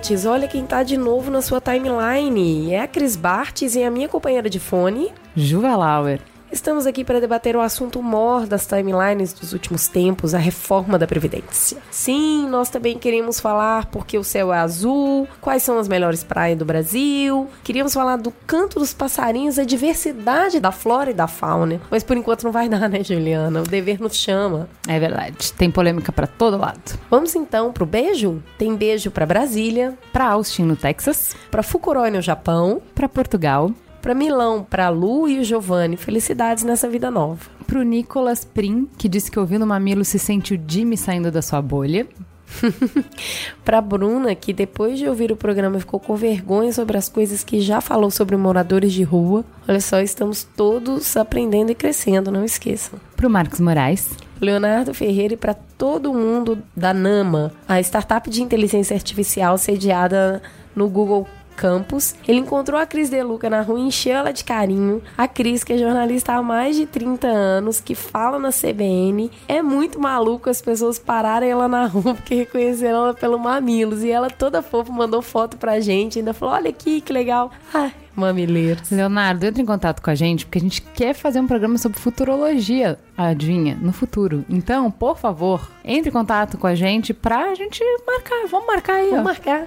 mamiletes, olha quem tá de novo na sua timeline. É a Cris Bartes e a minha companheira de fone, Juva Lauer. Estamos aqui para debater o assunto mor das timelines dos últimos tempos, a reforma da Previdência. Sim, nós também queremos falar porque o céu é azul, quais são as melhores praias do Brasil, queríamos falar do canto dos passarinhos, a diversidade da flora e da fauna. Mas por enquanto não vai dar, né, Juliana? O dever nos chama. É verdade, tem polêmica para todo lado. Vamos então pro beijo? Tem beijo para Brasília, Para Austin, no Texas, para Fukuroy no Japão, para Portugal, para Milão, para Lu e o Giovanni. Felicidades nessa vida nova. pro Nicolas Prim, que disse que ouvindo Mamilo se sente o Jimmy saindo da sua bolha. Pra Bruna, que depois de ouvir o programa ficou com vergonha sobre as coisas que já falou sobre moradores de rua. Olha só, estamos todos aprendendo e crescendo, não esqueçam. Pro Marcos Moraes, Leonardo Ferreira e para todo mundo da Nama, a startup de inteligência artificial sediada no Google Campus. Ele encontrou a Cris Deluca na rua e encheu ela de carinho. A Cris, que é jornalista há mais de 30 anos, que fala na CBN, é muito maluco as pessoas pararem ela na rua porque reconheceram ela pelo Mamilos. E ela toda fofa mandou foto pra gente, ainda falou: Olha aqui que legal. Ai, mamileiros. Leonardo, entra em contato com a gente porque a gente quer fazer um programa sobre futurologia, adivinha, no futuro. Então, por favor, entre em contato com a gente pra gente marcar. Vamos marcar aí, Vamos ó. marcar.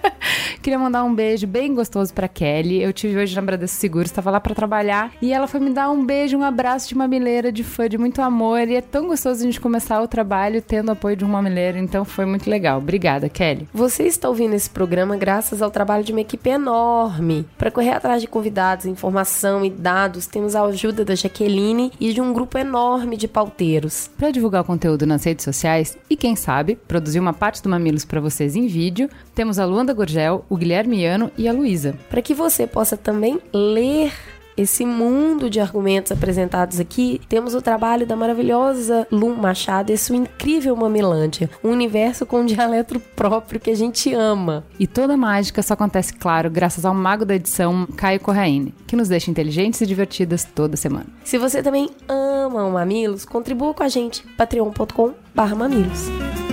Queria mandar um beijo bem gostoso pra Kelly. Eu tive hoje na Bradesco Seguros, estava lá pra trabalhar e ela foi me dar um beijo, um abraço de mamileira, de fã, de muito amor. E é tão gostoso a gente começar o trabalho tendo apoio de um mamileiro, então foi muito legal. Obrigada, Kelly. Você está ouvindo esse programa graças ao trabalho de uma equipe enorme. Para correr atrás de convidados, informação e dados, temos a ajuda da Jaqueline e de um grupo enorme de pauteiros. Pra divulgar o conteúdo nas redes sociais e, quem sabe, produzir uma parte do Mamilos pra vocês em vídeo, temos a Luanda Gurgel, o Guilherme Iano e a Luísa. Para que você possa também ler esse mundo de argumentos apresentados aqui, temos o trabalho da maravilhosa Lum Machado e sua incrível Mamilândia, um universo com um dialeto próprio que a gente ama. E toda a mágica só acontece, claro, graças ao mago da edição, Caio Corraine, que nos deixa inteligentes e divertidas toda semana. Se você também ama o Mamilos, contribua com a gente, patreon.com/mamilos.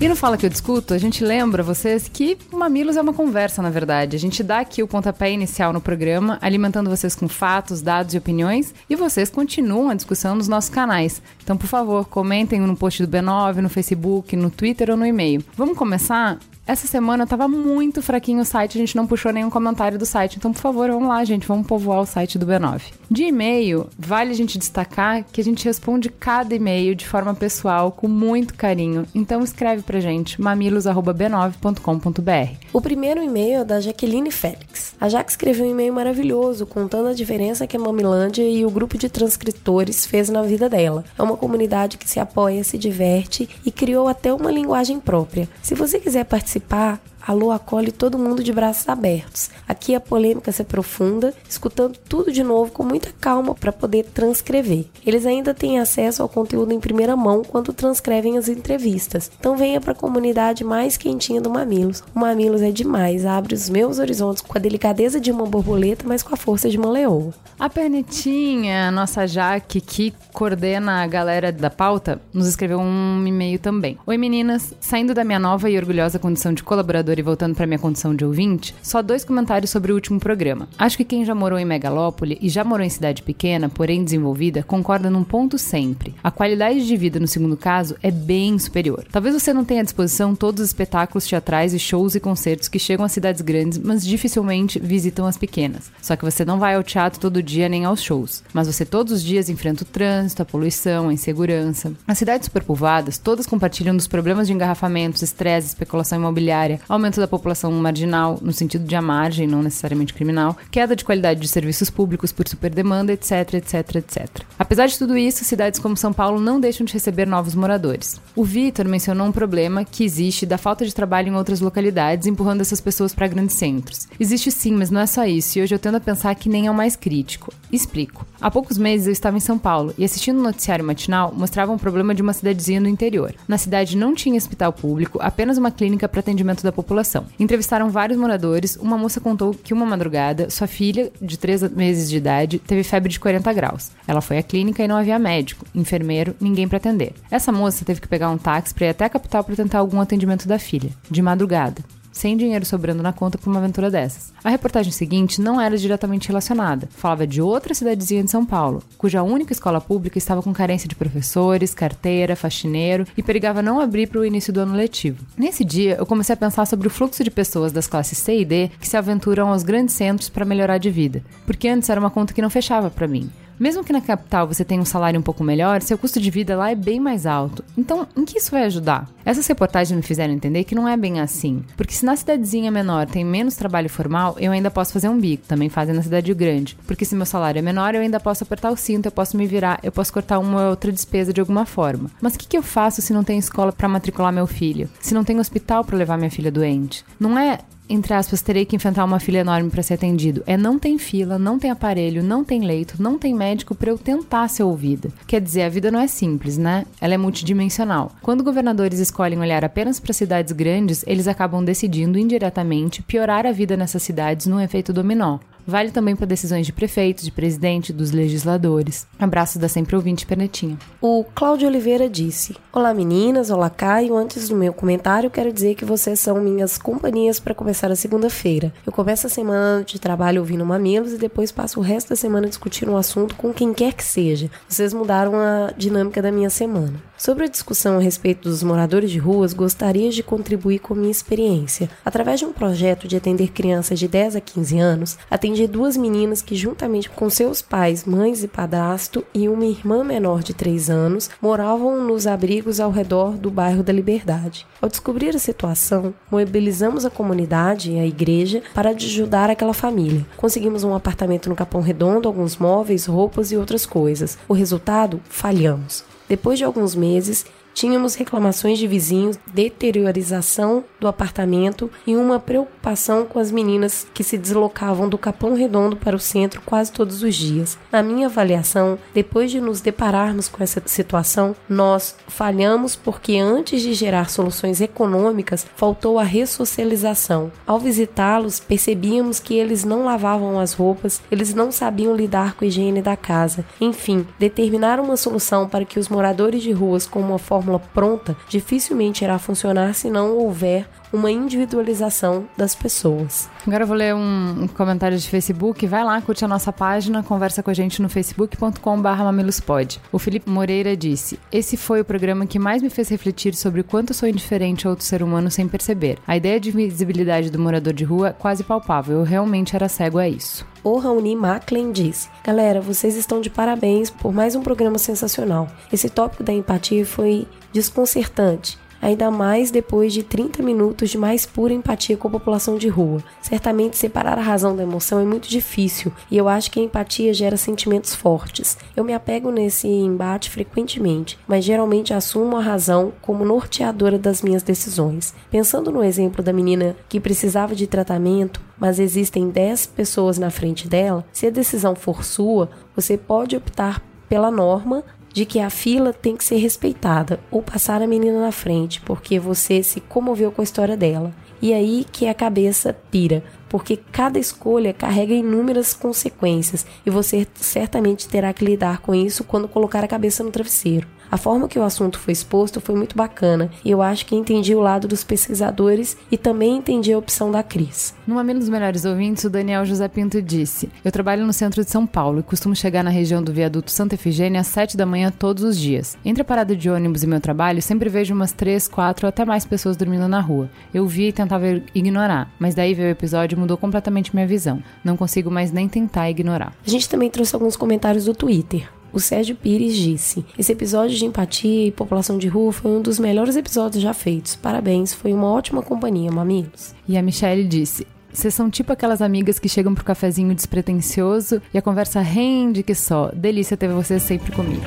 E no Fala Que Eu Discuto, a gente lembra vocês que Mamilos é uma conversa, na verdade. A gente dá aqui o pontapé inicial no programa, alimentando vocês com fatos, dados e opiniões, e vocês continuam a discussão nos nossos canais. Então, por favor, comentem no post do B9, no Facebook, no Twitter ou no e-mail. Vamos começar? Essa semana tava muito fraquinho o site, a gente não puxou nenhum comentário do site. Então, por favor, vamos lá, gente, vamos povoar o site do B9. De e-mail, vale a gente destacar que a gente responde cada e-mail de forma pessoal, com muito carinho. Então, escreve pra gente, mamilos.b9.com.br. O primeiro e-mail é da Jaqueline Félix. A Jaque escreveu um e-mail maravilhoso contando a diferença que a Mamilândia e o grupo de transcritores fez na vida dela. É uma comunidade que se apoia, se diverte e criou até uma linguagem própria. Se você quiser participar, 吧。A Lu acolhe todo mundo de braços abertos. Aqui a polêmica se aprofunda, escutando tudo de novo com muita calma para poder transcrever. Eles ainda têm acesso ao conteúdo em primeira mão quando transcrevem as entrevistas. Então venha para a comunidade mais quentinha do Mamilos. O Mamilos é demais, abre os meus horizontes com a delicadeza de uma borboleta, mas com a força de uma leoa. A Pernetinha, a nossa Jaque, que coordena a galera da pauta, nos escreveu um e-mail também. Oi meninas, saindo da minha nova e orgulhosa condição de colaboradora e voltando para minha condição de ouvinte, só dois comentários sobre o último programa. Acho que quem já morou em megalópole e já morou em cidade pequena, porém desenvolvida, concorda num ponto sempre. A qualidade de vida no segundo caso é bem superior. Talvez você não tenha à disposição todos os espetáculos teatrais e shows e concertos que chegam às cidades grandes, mas dificilmente visitam as pequenas. Só que você não vai ao teatro todo dia nem aos shows, mas você todos os dias enfrenta o trânsito, a poluição, a insegurança. As cidades superpovoadas todas compartilham dos problemas de engarrafamentos, estresse, especulação imobiliária, aumento da população marginal, no sentido de a margem, não necessariamente criminal, queda de qualidade de serviços públicos por superdemanda, etc, etc, etc. Apesar de tudo isso, cidades como São Paulo não deixam de receber novos moradores. O Vitor mencionou um problema que existe da falta de trabalho em outras localidades, empurrando essas pessoas para grandes centros. Existe sim, mas não é só isso, e hoje eu tendo a pensar que nem é o mais crítico. Explico. Há poucos meses eu estava em São Paulo e assistindo o um noticiário matinal mostrava um problema de uma cidadezinha no interior. Na cidade não tinha hospital público, apenas uma clínica para atendimento da população. Entrevistaram vários moradores, uma moça contou que uma madrugada sua filha, de 3 meses de idade, teve febre de 40 graus. Ela foi à clínica e não havia médico, enfermeiro, ninguém para atender. Essa moça teve que pegar um táxi para ir até a capital para tentar algum atendimento da filha, de madrugada sem dinheiro sobrando na conta para uma aventura dessas. A reportagem seguinte não era diretamente relacionada, falava de outra cidadezinha de São Paulo, cuja única escola pública estava com carência de professores, carteira, faxineiro e perigava não abrir para o início do ano letivo. Nesse dia, eu comecei a pensar sobre o fluxo de pessoas das classes C e D que se aventuram aos grandes centros para melhorar de vida, porque antes era uma conta que não fechava para mim. Mesmo que na capital você tenha um salário um pouco melhor, seu custo de vida lá é bem mais alto. Então, em que isso vai ajudar? Essas reportagens me fizeram entender que não é bem assim. Porque se na cidadezinha menor tem menos trabalho formal, eu ainda posso fazer um bico, também fazem na cidade grande. Porque se meu salário é menor, eu ainda posso apertar o cinto, eu posso me virar, eu posso cortar uma ou outra despesa de alguma forma. Mas o que, que eu faço se não tem escola para matricular meu filho? Se não tem hospital para levar minha filha doente? Não é entre aspas, terei que enfrentar uma fila enorme para ser atendido. É não tem fila, não tem aparelho, não tem leito, não tem médico para eu tentar ser ouvida. Quer dizer, a vida não é simples, né? Ela é multidimensional. Quando governadores escolhem olhar apenas para cidades grandes, eles acabam decidindo indiretamente piorar a vida nessas cidades num efeito dominó. Vale também para decisões de prefeitos, de presidente, dos legisladores. Abraços da sempre ouvinte Pernetinha. O Cláudio Oliveira disse: Olá meninas, olá Caio. Antes do meu comentário, quero dizer que vocês são minhas companhias para começar a segunda-feira. Eu começo a semana de trabalho ouvindo mamilos e depois passo o resto da semana discutindo o um assunto com quem quer que seja. Vocês mudaram a dinâmica da minha semana. Sobre a discussão a respeito dos moradores de ruas, gostaria de contribuir com minha experiência. Através de um projeto de atender crianças de 10 a 15 anos, atendi duas meninas que, juntamente com seus pais, mães e padrasto, e uma irmã menor de 3 anos, moravam nos abrigos ao redor do bairro da Liberdade. Ao descobrir a situação, mobilizamos a comunidade e a igreja para ajudar aquela família. Conseguimos um apartamento no Capão Redondo, alguns móveis, roupas e outras coisas. O resultado? Falhamos. Depois de alguns meses, Tínhamos reclamações de vizinhos, deteriorização do apartamento e uma preocupação com as meninas que se deslocavam do Capão Redondo para o centro quase todos os dias. Na minha avaliação, depois de nos depararmos com essa situação, nós falhamos porque antes de gerar soluções econômicas, faltou a ressocialização. Ao visitá-los, percebíamos que eles não lavavam as roupas, eles não sabiam lidar com a higiene da casa. Enfim, determinar uma solução para que os moradores de ruas com uma forma fórmula pronta dificilmente irá funcionar se não houver uma individualização das pessoas. Agora eu vou ler um, comentário de Facebook. Vai lá, curte a nossa página, conversa com a gente no facebook.com.br mamilospod. O Felipe Moreira disse: Esse foi o programa que mais me fez refletir sobre o quanto sou indiferente a outro ser humano sem perceber. A ideia de visibilidade do morador de rua é quase palpável. Eu realmente era cego a isso. O Raoni Macklin disse: Galera, vocês estão de parabéns por mais um programa sensacional. Esse tópico da empatia foi desconcertante ainda mais depois de 30 minutos de mais pura empatia com a população de rua. Certamente separar a razão da emoção é muito difícil e eu acho que a empatia gera sentimentos fortes. Eu me apego nesse embate frequentemente, mas geralmente assumo a razão como norteadora das minhas decisões. Pensando no exemplo da menina que precisava de tratamento, mas existem 10 pessoas na frente dela, se a decisão for sua, você pode optar pela norma de que a fila tem que ser respeitada ou passar a menina na frente porque você se comoveu com a história dela. E aí que a cabeça pira, porque cada escolha carrega inúmeras consequências e você certamente terá que lidar com isso quando colocar a cabeça no travesseiro. A forma que o assunto foi exposto foi muito bacana e eu acho que entendi o lado dos pesquisadores e também entendi a opção da Cris. No dos Melhores Ouvintes, o Daniel José Pinto disse: Eu trabalho no centro de São Paulo e costumo chegar na região do viaduto Santa Efigênia às 7 da manhã todos os dias. Entre a parada de ônibus e meu trabalho, sempre vejo umas 3, 4 ou até mais pessoas dormindo na rua. Eu via e tentava ignorar, mas daí veio o episódio e mudou completamente minha visão. Não consigo mais nem tentar ignorar. A gente também trouxe alguns comentários do Twitter. O Sérgio Pires disse: Esse episódio de empatia e população de rua foi um dos melhores episódios já feitos. Parabéns, foi uma ótima companhia, mamilos. E a Michelle disse: vocês são tipo aquelas amigas que chegam pro cafezinho despretensioso e a conversa rende que só. Delícia ter vocês sempre comigo.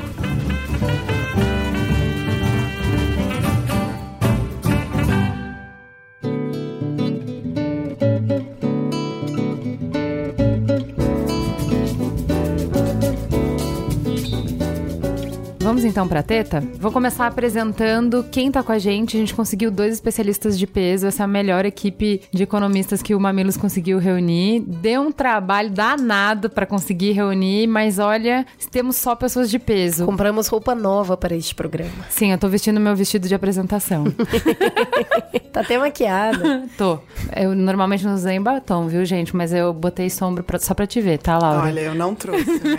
Vamos então para teta? Vou começar apresentando quem tá com a gente. A gente conseguiu dois especialistas de peso, essa é a melhor equipe de economistas que o Mamilos conseguiu reunir. Deu um trabalho danado para conseguir reunir, mas olha, temos só pessoas de peso. Compramos roupa nova para este programa. Sim, eu tô vestindo meu vestido de apresentação. tá até maquiada. tô. Eu normalmente não usei batom, viu, gente? Mas eu botei sombra pra, só pra te ver, tá, Laura? Olha, eu não trouxe, né?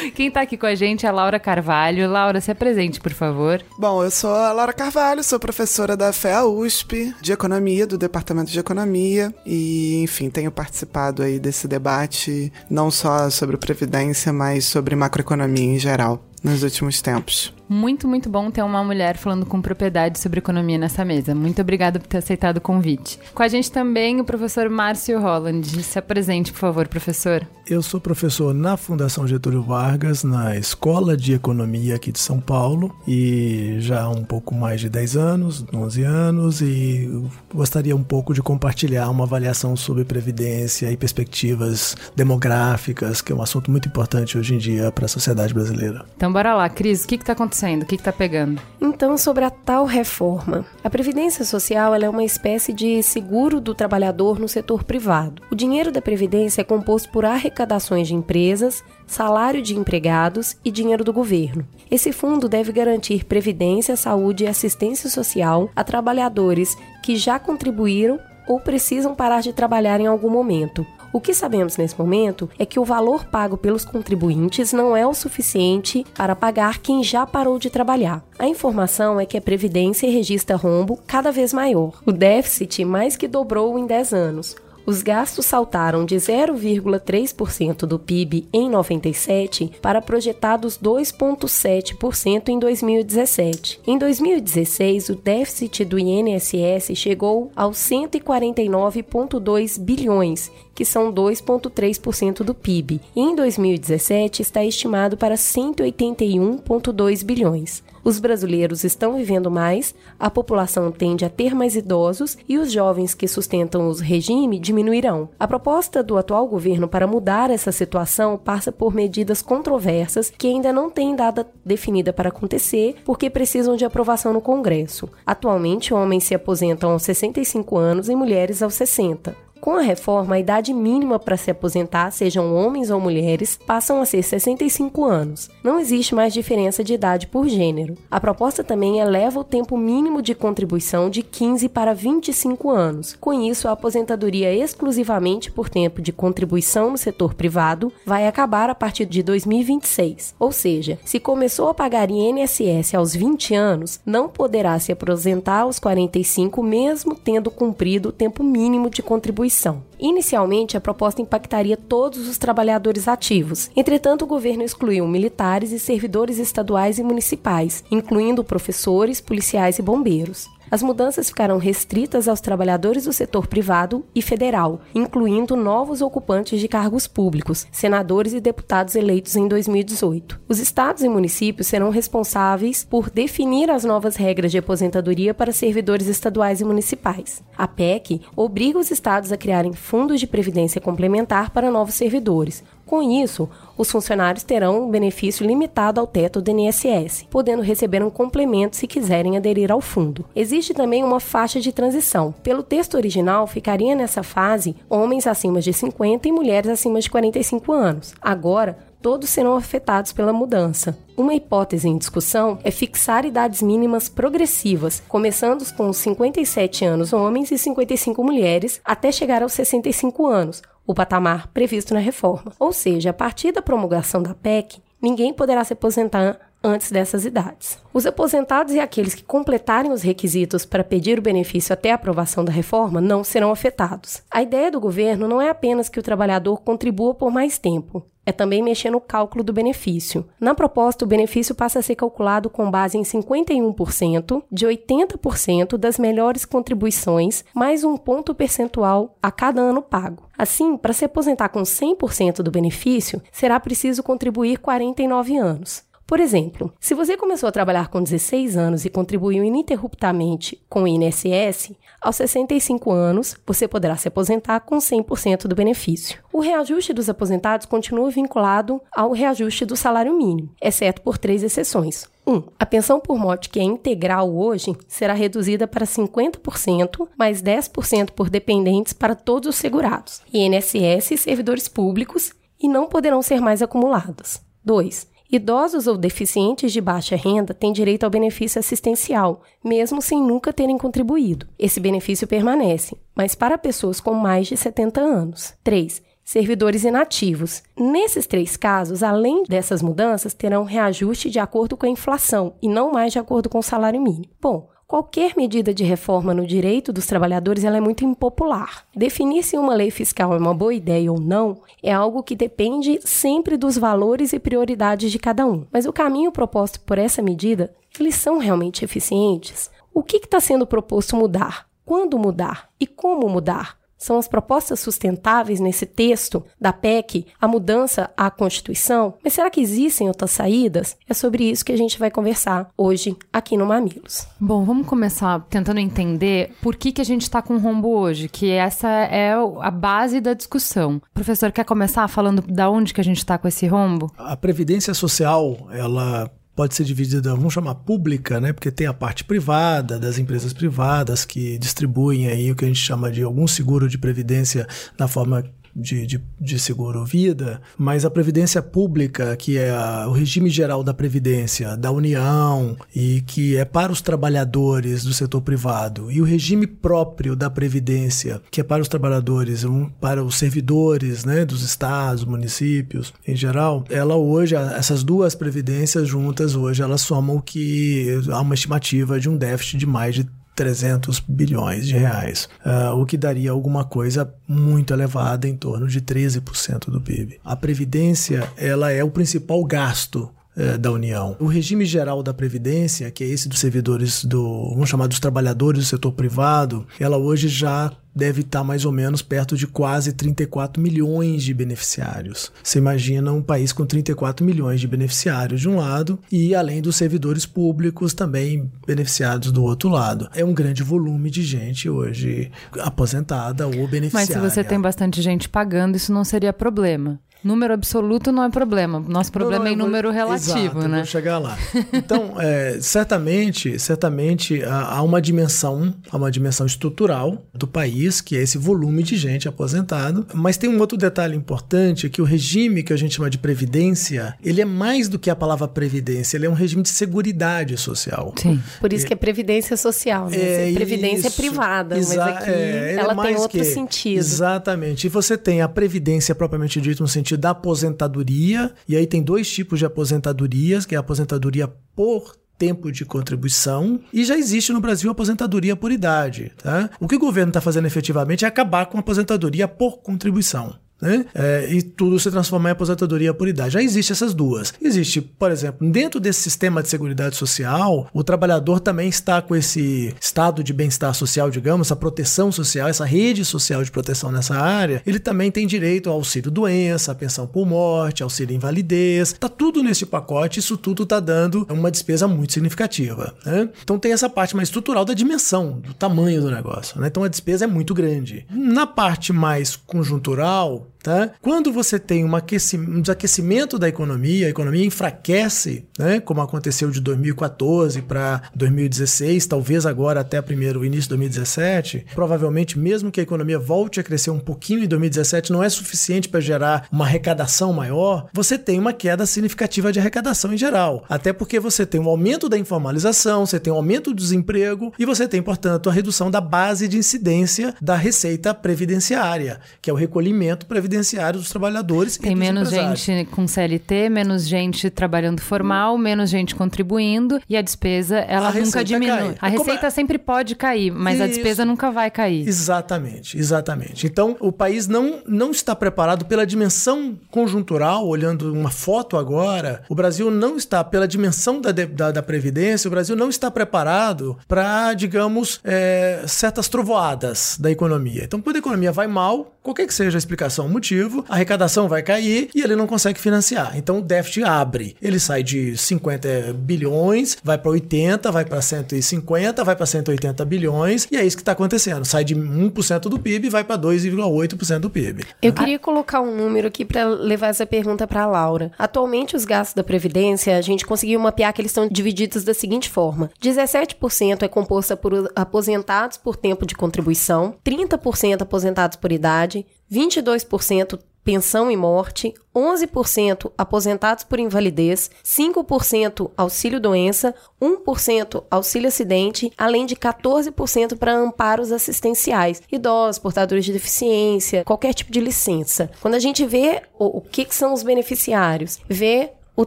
Quem tá aqui com a gente é a Laura Carvalho. Laura, se apresente, por favor. Bom, eu sou a Laura Carvalho, sou professora da FEA USP de Economia, do Departamento de Economia, e, enfim, tenho participado aí desse debate, não só sobre Previdência, mas sobre macroeconomia em geral, nos últimos tempos. Muito, muito bom ter uma mulher falando com propriedade sobre economia nessa mesa. Muito obrigada por ter aceitado o convite. Com a gente também o professor Márcio Holland. Se apresente, por favor, professor. Eu sou professor na Fundação Getúlio Vargas, na Escola de Economia aqui de São Paulo, e já há um pouco mais de 10 anos, 11 anos, e gostaria um pouco de compartilhar uma avaliação sobre previdência e perspectivas demográficas, que é um assunto muito importante hoje em dia para a sociedade brasileira. Então, bora lá, Cris, o que está acontecendo? Acontecendo? O que está pegando? Então, sobre a tal reforma. A Previdência Social é uma espécie de seguro do trabalhador no setor privado. O dinheiro da Previdência é composto por arrecadações de empresas, salário de empregados e dinheiro do governo. Esse fundo deve garantir previdência, saúde e assistência social a trabalhadores que já contribuíram ou precisam parar de trabalhar em algum momento, o que sabemos nesse momento é que o valor pago pelos contribuintes não é o suficiente para pagar quem já parou de trabalhar. A informação é que a Previdência registra rombo cada vez maior. O déficit mais que dobrou em 10 anos os gastos saltaram de 0,3% do PIB em 97 para projetados 2,7% em 2017. Em 2016, o déficit do INSS chegou aos 149,2 bilhões, que são 2,3% do PIB, e em 2017 está estimado para 181,2 bilhões. Os brasileiros estão vivendo mais, a população tende a ter mais idosos e os jovens que sustentam os regime diminuirão. A proposta do atual governo para mudar essa situação passa por medidas controversas que ainda não têm data definida para acontecer porque precisam de aprovação no Congresso. Atualmente, homens se aposentam aos 65 anos e mulheres aos 60. Com a reforma, a idade mínima para se aposentar, sejam homens ou mulheres, passam a ser 65 anos. Não existe mais diferença de idade por gênero. A proposta também eleva o tempo mínimo de contribuição de 15 para 25 anos. Com isso, a aposentadoria exclusivamente por tempo de contribuição no setor privado vai acabar a partir de 2026. Ou seja, se começou a pagar INSS aos 20 anos, não poderá se aposentar aos 45 mesmo tendo cumprido o tempo mínimo de contribuição contribuição. Inicialmente, a proposta impactaria todos os trabalhadores ativos. Entretanto, o governo excluiu militares e servidores estaduais e municipais, incluindo professores, policiais e bombeiros. As mudanças ficarão restritas aos trabalhadores do setor privado e federal, incluindo novos ocupantes de cargos públicos, senadores e deputados eleitos em 2018. Os estados e municípios serão responsáveis por definir as novas regras de aposentadoria para servidores estaduais e municipais. A PEC obriga os estados a criarem fundos de previdência complementar para novos servidores, Com isso, os funcionários terão um benefício limitado ao teto do INSS, podendo receber um complemento se quiserem aderir ao fundo. Existe também uma faixa de transição. Pelo texto original, ficaria nessa fase homens acima de 50 e mulheres acima de 45 anos. Agora, todos serão afetados pela mudança. Uma hipótese em discussão é fixar idades mínimas progressivas, começando com 57 anos homens e 55 mulheres, até chegar aos 65 anos, o patamar previsto na reforma. Ou seja, a partir da promulgação da PEC, ninguém poderá se aposentar antes dessas idades. Os aposentados e aqueles que completarem os requisitos para pedir o benefício até a aprovação da reforma não serão afetados. A ideia do governo não é apenas que o trabalhador contribua por mais tempo, é também mexer no cálculo do benefício. Na proposta, o benefício passa a ser calculado com base em 51% de 80% das melhores contribuições, mais um ponto percentual a cada ano pago. Assim, para se aposentar com 100% do benefício, será preciso contribuir 49 anos. Por exemplo, se você começou a trabalhar com 16 anos e contribuiu ininterruptamente com o INSS, aos 65 anos você poderá se aposentar com 100% do benefício. O reajuste dos aposentados continua vinculado ao reajuste do salário mínimo, exceto por três exceções. 1. Um, a pensão por morte, que é integral hoje, será reduzida para 50%, mais 10% por dependentes para todos os segurados, INSS e servidores públicos, e não poderão ser mais acumuladas. 2. Idosos ou deficientes de baixa renda têm direito ao benefício assistencial, mesmo sem nunca terem contribuído. Esse benefício permanece, mas para pessoas com mais de 70 anos. 3 servidores inativos. Nesses três casos, além dessas mudanças, terão reajuste de acordo com a inflação e não mais de acordo com o salário mínimo. Bom, Qualquer medida de reforma no direito dos trabalhadores ela é muito impopular. Definir se uma lei fiscal é uma boa ideia ou não é algo que depende sempre dos valores e prioridades de cada um. Mas o caminho proposto por essa medida, eles são realmente eficientes? O que está sendo proposto mudar? Quando mudar? E como mudar? São as propostas sustentáveis nesse texto da PEC, a mudança à Constituição, mas será que existem outras saídas? É sobre isso que a gente vai conversar hoje aqui no Mamilos. Bom, vamos começar tentando entender por que, que a gente está com rombo hoje, que essa é a base da discussão. O professor, quer começar falando da onde que a gente está com esse rombo? A Previdência Social, ela pode ser dividida, vamos chamar pública, né? Porque tem a parte privada, das empresas privadas que distribuem aí o que a gente chama de algum seguro de previdência na forma de, de, de seguro-vida, mas a previdência pública, que é a, o regime geral da previdência da União e que é para os trabalhadores do setor privado, e o regime próprio da previdência, que é para os trabalhadores, um, para os servidores né, dos estados, municípios em geral, ela hoje, essas duas previdências juntas, hoje elas somam que há uma estimativa de um déficit de mais de 300 bilhões de reais, uh, o que daria alguma coisa muito elevada, em torno de 13% do PIB. A previdência ela é o principal gasto eh, da União. O regime geral da Previdência, que é esse dos servidores do, vamos chamar dos trabalhadores do setor privado, ela hoje já deve estar mais ou menos perto de quase 34 milhões de beneficiários. Você imagina um país com 34 milhões de beneficiários de um lado e além dos servidores públicos também beneficiados do outro lado. É um grande volume de gente hoje aposentada ou beneficiária. Mas se você tem bastante gente pagando, isso não seria problema. Número absoluto não é problema. Nosso problema não, não, é em número relativo, exato, né? Vou chegar lá. Então, é, certamente, certamente há uma dimensão, há uma dimensão estrutural do país, que é esse volume de gente aposentado. Mas tem um outro detalhe importante, que o regime que a gente chama de previdência, ele é mais do que a palavra previdência, ele é um regime de seguridade social. Sim. Por isso é, que é previdência social, né? É, previdência é privada, mas aqui é, ela tem outro que, sentido. Exatamente. E você tem a previdência propriamente dita no sentido da aposentadoria, e aí tem dois tipos de aposentadorias, que é a aposentadoria por tempo de contribuição e já existe no Brasil aposentadoria por idade. Tá? O que o governo está fazendo efetivamente é acabar com a aposentadoria por contribuição né? É, e tudo se transformar em aposentadoria por idade. Já existe essas duas. Existe, por exemplo, dentro desse sistema de seguridade social, o trabalhador também está com esse estado de bem-estar social, digamos, essa proteção social, essa rede social de proteção nessa área. Ele também tem direito ao auxílio doença, pensão por morte, auxílio invalidez. Tá tudo nesse pacote. Isso tudo está dando uma despesa muito significativa. Né? Então tem essa parte mais estrutural da dimensão, do tamanho do negócio. Né? Então a despesa é muito grande. Na parte mais conjuntural Tá? Quando você tem um, um desaquecimento da economia, a economia enfraquece, né? como aconteceu de 2014 para 2016, talvez agora até primeiro início de 2017, provavelmente mesmo que a economia volte a crescer um pouquinho em 2017, não é suficiente para gerar uma arrecadação maior, você tem uma queda significativa de arrecadação em geral. Até porque você tem um aumento da informalização, você tem um aumento do desemprego e você tem, portanto, a redução da base de incidência da receita previdenciária, que é o recolhimento previdenciário previdenciário dos trabalhadores Tem menos gente com CLT, menos gente trabalhando formal, menos gente contribuindo e a despesa ela a nunca diminui. Cai. A receita é? sempre pode cair, mas Isso. a despesa nunca vai cair. Exatamente, exatamente. Então, o país não, não está preparado pela dimensão conjuntural, olhando uma foto agora, o Brasil não está, pela dimensão da, da, da Previdência, o Brasil não está preparado para, digamos, é, certas trovoadas da economia. Então, quando a economia vai mal, qualquer que seja a explicação, motivo, a arrecadação vai cair e ele não consegue financiar. Então o déficit abre. Ele sai de 50 bilhões, vai para 80, vai para 150, vai para 180 bilhões e é isso que está acontecendo. Sai de 1% do PIB e vai para 2,8% do PIB. Eu queria colocar um número aqui para levar essa pergunta para a Laura. Atualmente os gastos da previdência, a gente conseguiu mapear que eles são divididos da seguinte forma: 17% é composta por aposentados por tempo de contribuição, 30% aposentados por idade, 22% pensão e morte, 11% aposentados por invalidez, 5% auxílio doença, 1% auxílio acidente, além de 14% para amparos assistenciais, idosos, portadores de deficiência, qualquer tipo de licença. Quando a gente vê o, o que, que são os beneficiários, vê o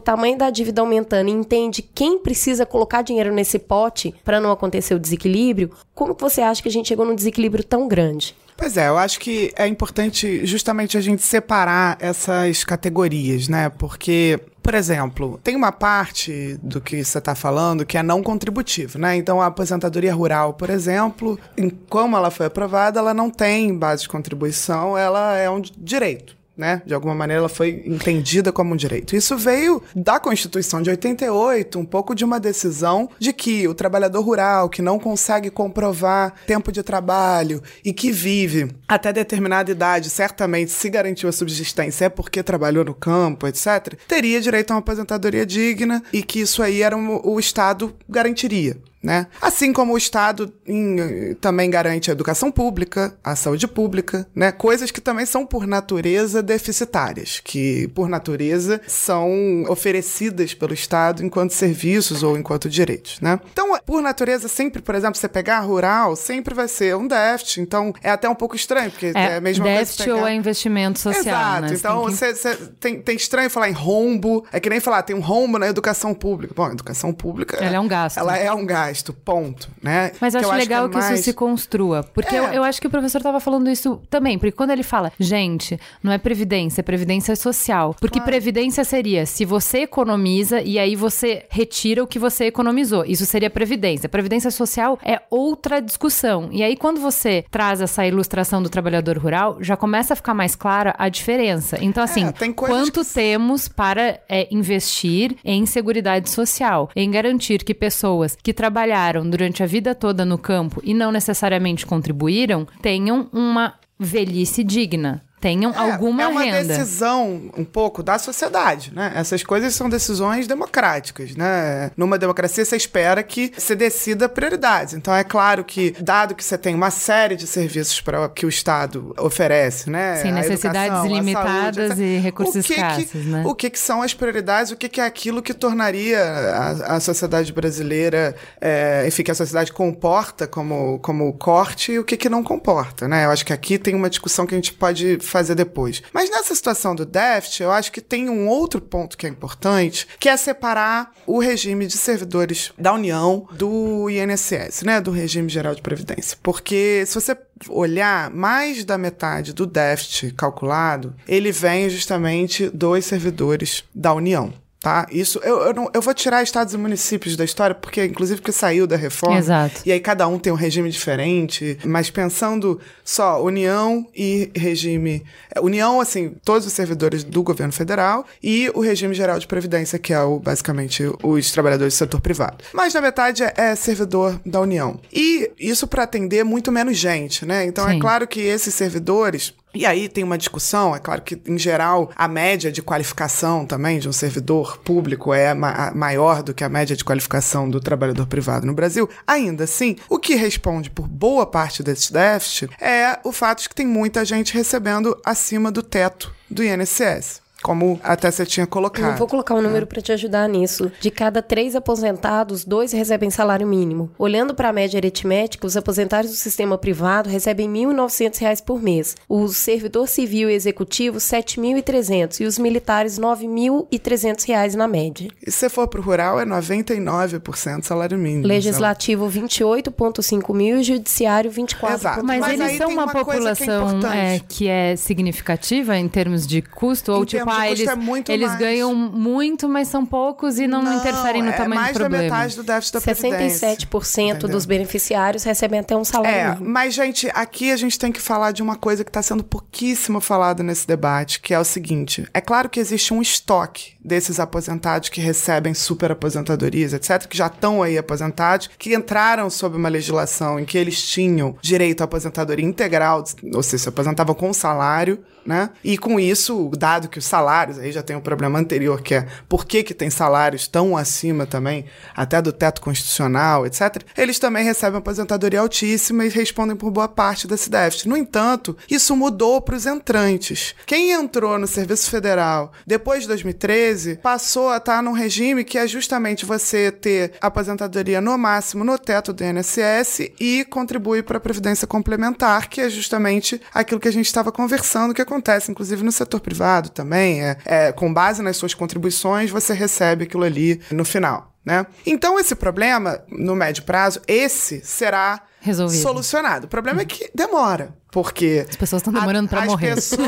tamanho da dívida aumentando e entende quem precisa colocar dinheiro nesse pote para não acontecer o desequilíbrio, como você acha que a gente chegou num desequilíbrio tão grande? Pois é, eu acho que é importante justamente a gente separar essas categorias, né? Porque por exemplo, tem uma parte do que você está falando que é não contributivo, né? Então, a aposentadoria rural, por exemplo, em como ela foi aprovada, ela não tem base de contribuição, ela é um direito né? De alguma maneira ela foi entendida como um direito. Isso veio da Constituição de 88, um pouco de uma decisão de que o trabalhador rural que não consegue comprovar tempo de trabalho e que vive até determinada idade, certamente se garantiu a subsistência é porque trabalhou no campo, etc., teria direito a uma aposentadoria digna e que isso aí era um, o Estado garantiria. Né? Assim como o Estado em, também garante a educação pública, a saúde pública, né? coisas que também são por natureza deficitárias, que por natureza são oferecidas pelo Estado enquanto serviços ou enquanto direitos. Né? Então, por natureza, sempre, por exemplo, você pegar rural, sempre vai ser um déficit. Então, é até um pouco estranho, porque é, é a mesma déficit pegar... ou é investimento social. Exato. Né? Então, você tem, que... tem, tem, estranho falar em rombo. É que nem falar, tem um rombo na educação pública. Bom, a educação pública. Ela é um gasto. Ela é um gasto ponto, né? Mas acho, acho legal que, é mais... isso se construa. Porque é. eu, eu, acho que o professor estava falando isso também. Porque quando ele fala, gente, não é previdência, é previdência social. Porque claro. previdência seria se você economiza e aí você retira o que você economizou. Isso seria previdência. Previdência social é outra discussão. E aí, quando você traz essa ilustração do trabalhador rural, já começa a ficar mais clara a diferença. Então, é, assim, é, quanto que... temos para é, investir em seguridade social, em garantir que pessoas que trabalham trabalharam durante a vida toda no campo e não necessariamente contribuíram tenham uma velhice digna tenham é, alguma renda. É uma renda. decisão um pouco da sociedade, né? Essas coisas são decisões democráticas, né? Numa democracia você espera que você decida prioridades. Então é claro que, dado que você tem uma série de serviços para que o Estado oferece, né? Sim, necessidades educação, limitadas saúde, e recursos o que escassos, que, né? O que, que, são as prioridades? O que, que é aquilo que tornaria a, a sociedade brasileira, é, enfim, que a sociedade comporta como, como corte e o que, que não comporta, né? Eu acho que aqui tem uma discussão que a gente pode fazer depois. Mas nessa situação do déficit, eu acho que tem um outro ponto que é importante, que é separar o regime de servidores da União do INSS, né, do regime geral de previdência. Porque se você olhar, mais da metade do déficit calculado, ele vem justamente dos servidores da União tá? Isso, eu, eu, não, eu, vou tirar estados e municípios da história, porque, inclusive, que saiu da reforma. Exato. E aí cada um tem um regime diferente, mas pensando só União e regime. É, União, assim, todos os servidores do governo federal e o regime geral de previdência, que é o, basicamente os trabalhadores do setor privado. Mas, na verdade, é, é servidor da União. E isso para atender muito menos gente, né? Então, é Sim. é claro que esses servidores E aí tem uma discussão, é claro que, em geral, a média de qualificação também de um servidor público é ma maior do que a média de qualificação do trabalhador privado no Brasil. Ainda assim, o que responde por boa parte desse déficit é o fato de que tem muita gente recebendo acima do teto do INSS como até você tinha colocado. Eu vou colocar um né? número para te ajudar nisso. De cada três aposentados, dois recebem salário mínimo. Olhando para a média aritmética, os aposentados do sistema privado recebem R$ 1.900 por mês. O servidor civil e executivo, R$ 7.300. E os militares, R$ 9.300 na média. E se for para o rural, é 99% salário mínimo. Legislativo, 28,5 mil e judiciário, 24 Exato. Mas, Mas eles são uma, uma coisa que é população é, que é significativa em termos de custo? Ou Em tipo, termos de ah, custo eles, é muito eles mais. ganham muito, mas são poucos e não, interferem no é tamanho mais do problema? da metade do déficit da Previdência. 67% Entendeu? dos beneficiários recebem até um salário É, mínimo. mas, gente, aqui a gente tem que falar de uma coisa que está sendo pouquíssimo falada nesse debate, que é o seguinte: é claro que existe um estoque desses aposentados que recebem super aposentadorias, etc., que já estão aí aposentados, que entraram sob uma legislação em que eles tinham direito à aposentadoria integral, ou seja, se aposentavam com salário, né? E com isso, dado que os salários, aí já tem um problema anterior, que é por que, que tem salários tão acima também, até do teto constitucional, etc., eles também recebem aposentadoria altíssima e respondem por boa parte desse déficit. No entanto, isso mudou para os entrantes. Quem entrou no Serviço Federal depois de 2013 passou a estar num regime que é justamente você ter aposentadoria no máximo no teto do INSS e contribui para a Previdência Complementar, que é justamente aquilo que a gente estava conversando, que acontece inclusive no setor privado também. É, é, com base nas suas contribuições, você recebe aquilo ali no final. Né? Então, esse problema, no médio prazo, esse será Resolvido. solucionado. O problema é que demora, porque... As pessoas estão demorando pra as morrer. Pessoas...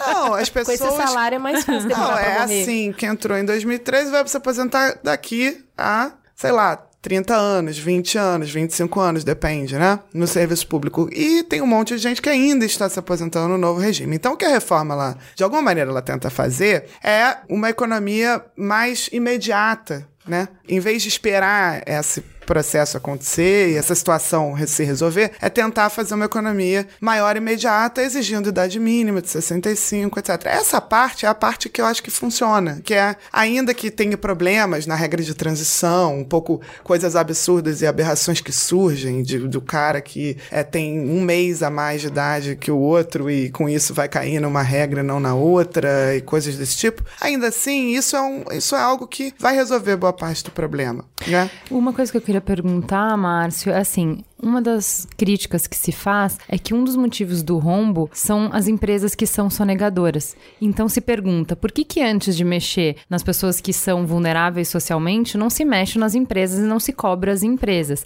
Não, as Com pessoas... esse salário é mais fácil Não, demorar pra é morrer. assim, que entrou em 2013 vai se aposentar daqui a, sei lá, 30 anos, 20 anos, 25 anos, depende, né? No serviço público. E tem um monte de gente que ainda está se aposentando no novo regime. Então, o que a reforma lá, de alguma maneira, ela tenta fazer é uma economia mais imediata, né? Em vez de esperar esse processo acontecer e essa situação se resolver, é tentar fazer uma economia maior e imediata, exigindo idade mínima de 65, etc. Essa parte é a parte que eu acho que funciona, que é, ainda que tenha problemas na regra de transição, um pouco coisas absurdas e aberrações que surgem de- do cara que é, tem um mês a mais de idade que o outro e com isso vai cair numa regra não na outra e coisas desse tipo, ainda assim, isso é, um, isso é algo que vai resolver boa parte do problema, né? Uma coisa que eu queria perguntar, Márcio, é assim. Uma das críticas que se faz é que um dos motivos do rombo são as empresas que são sonegadoras. Então se pergunta, por que que antes de mexer nas pessoas que são vulneráveis socialmente, não se mexe nas empresas e não se cobra as empresas?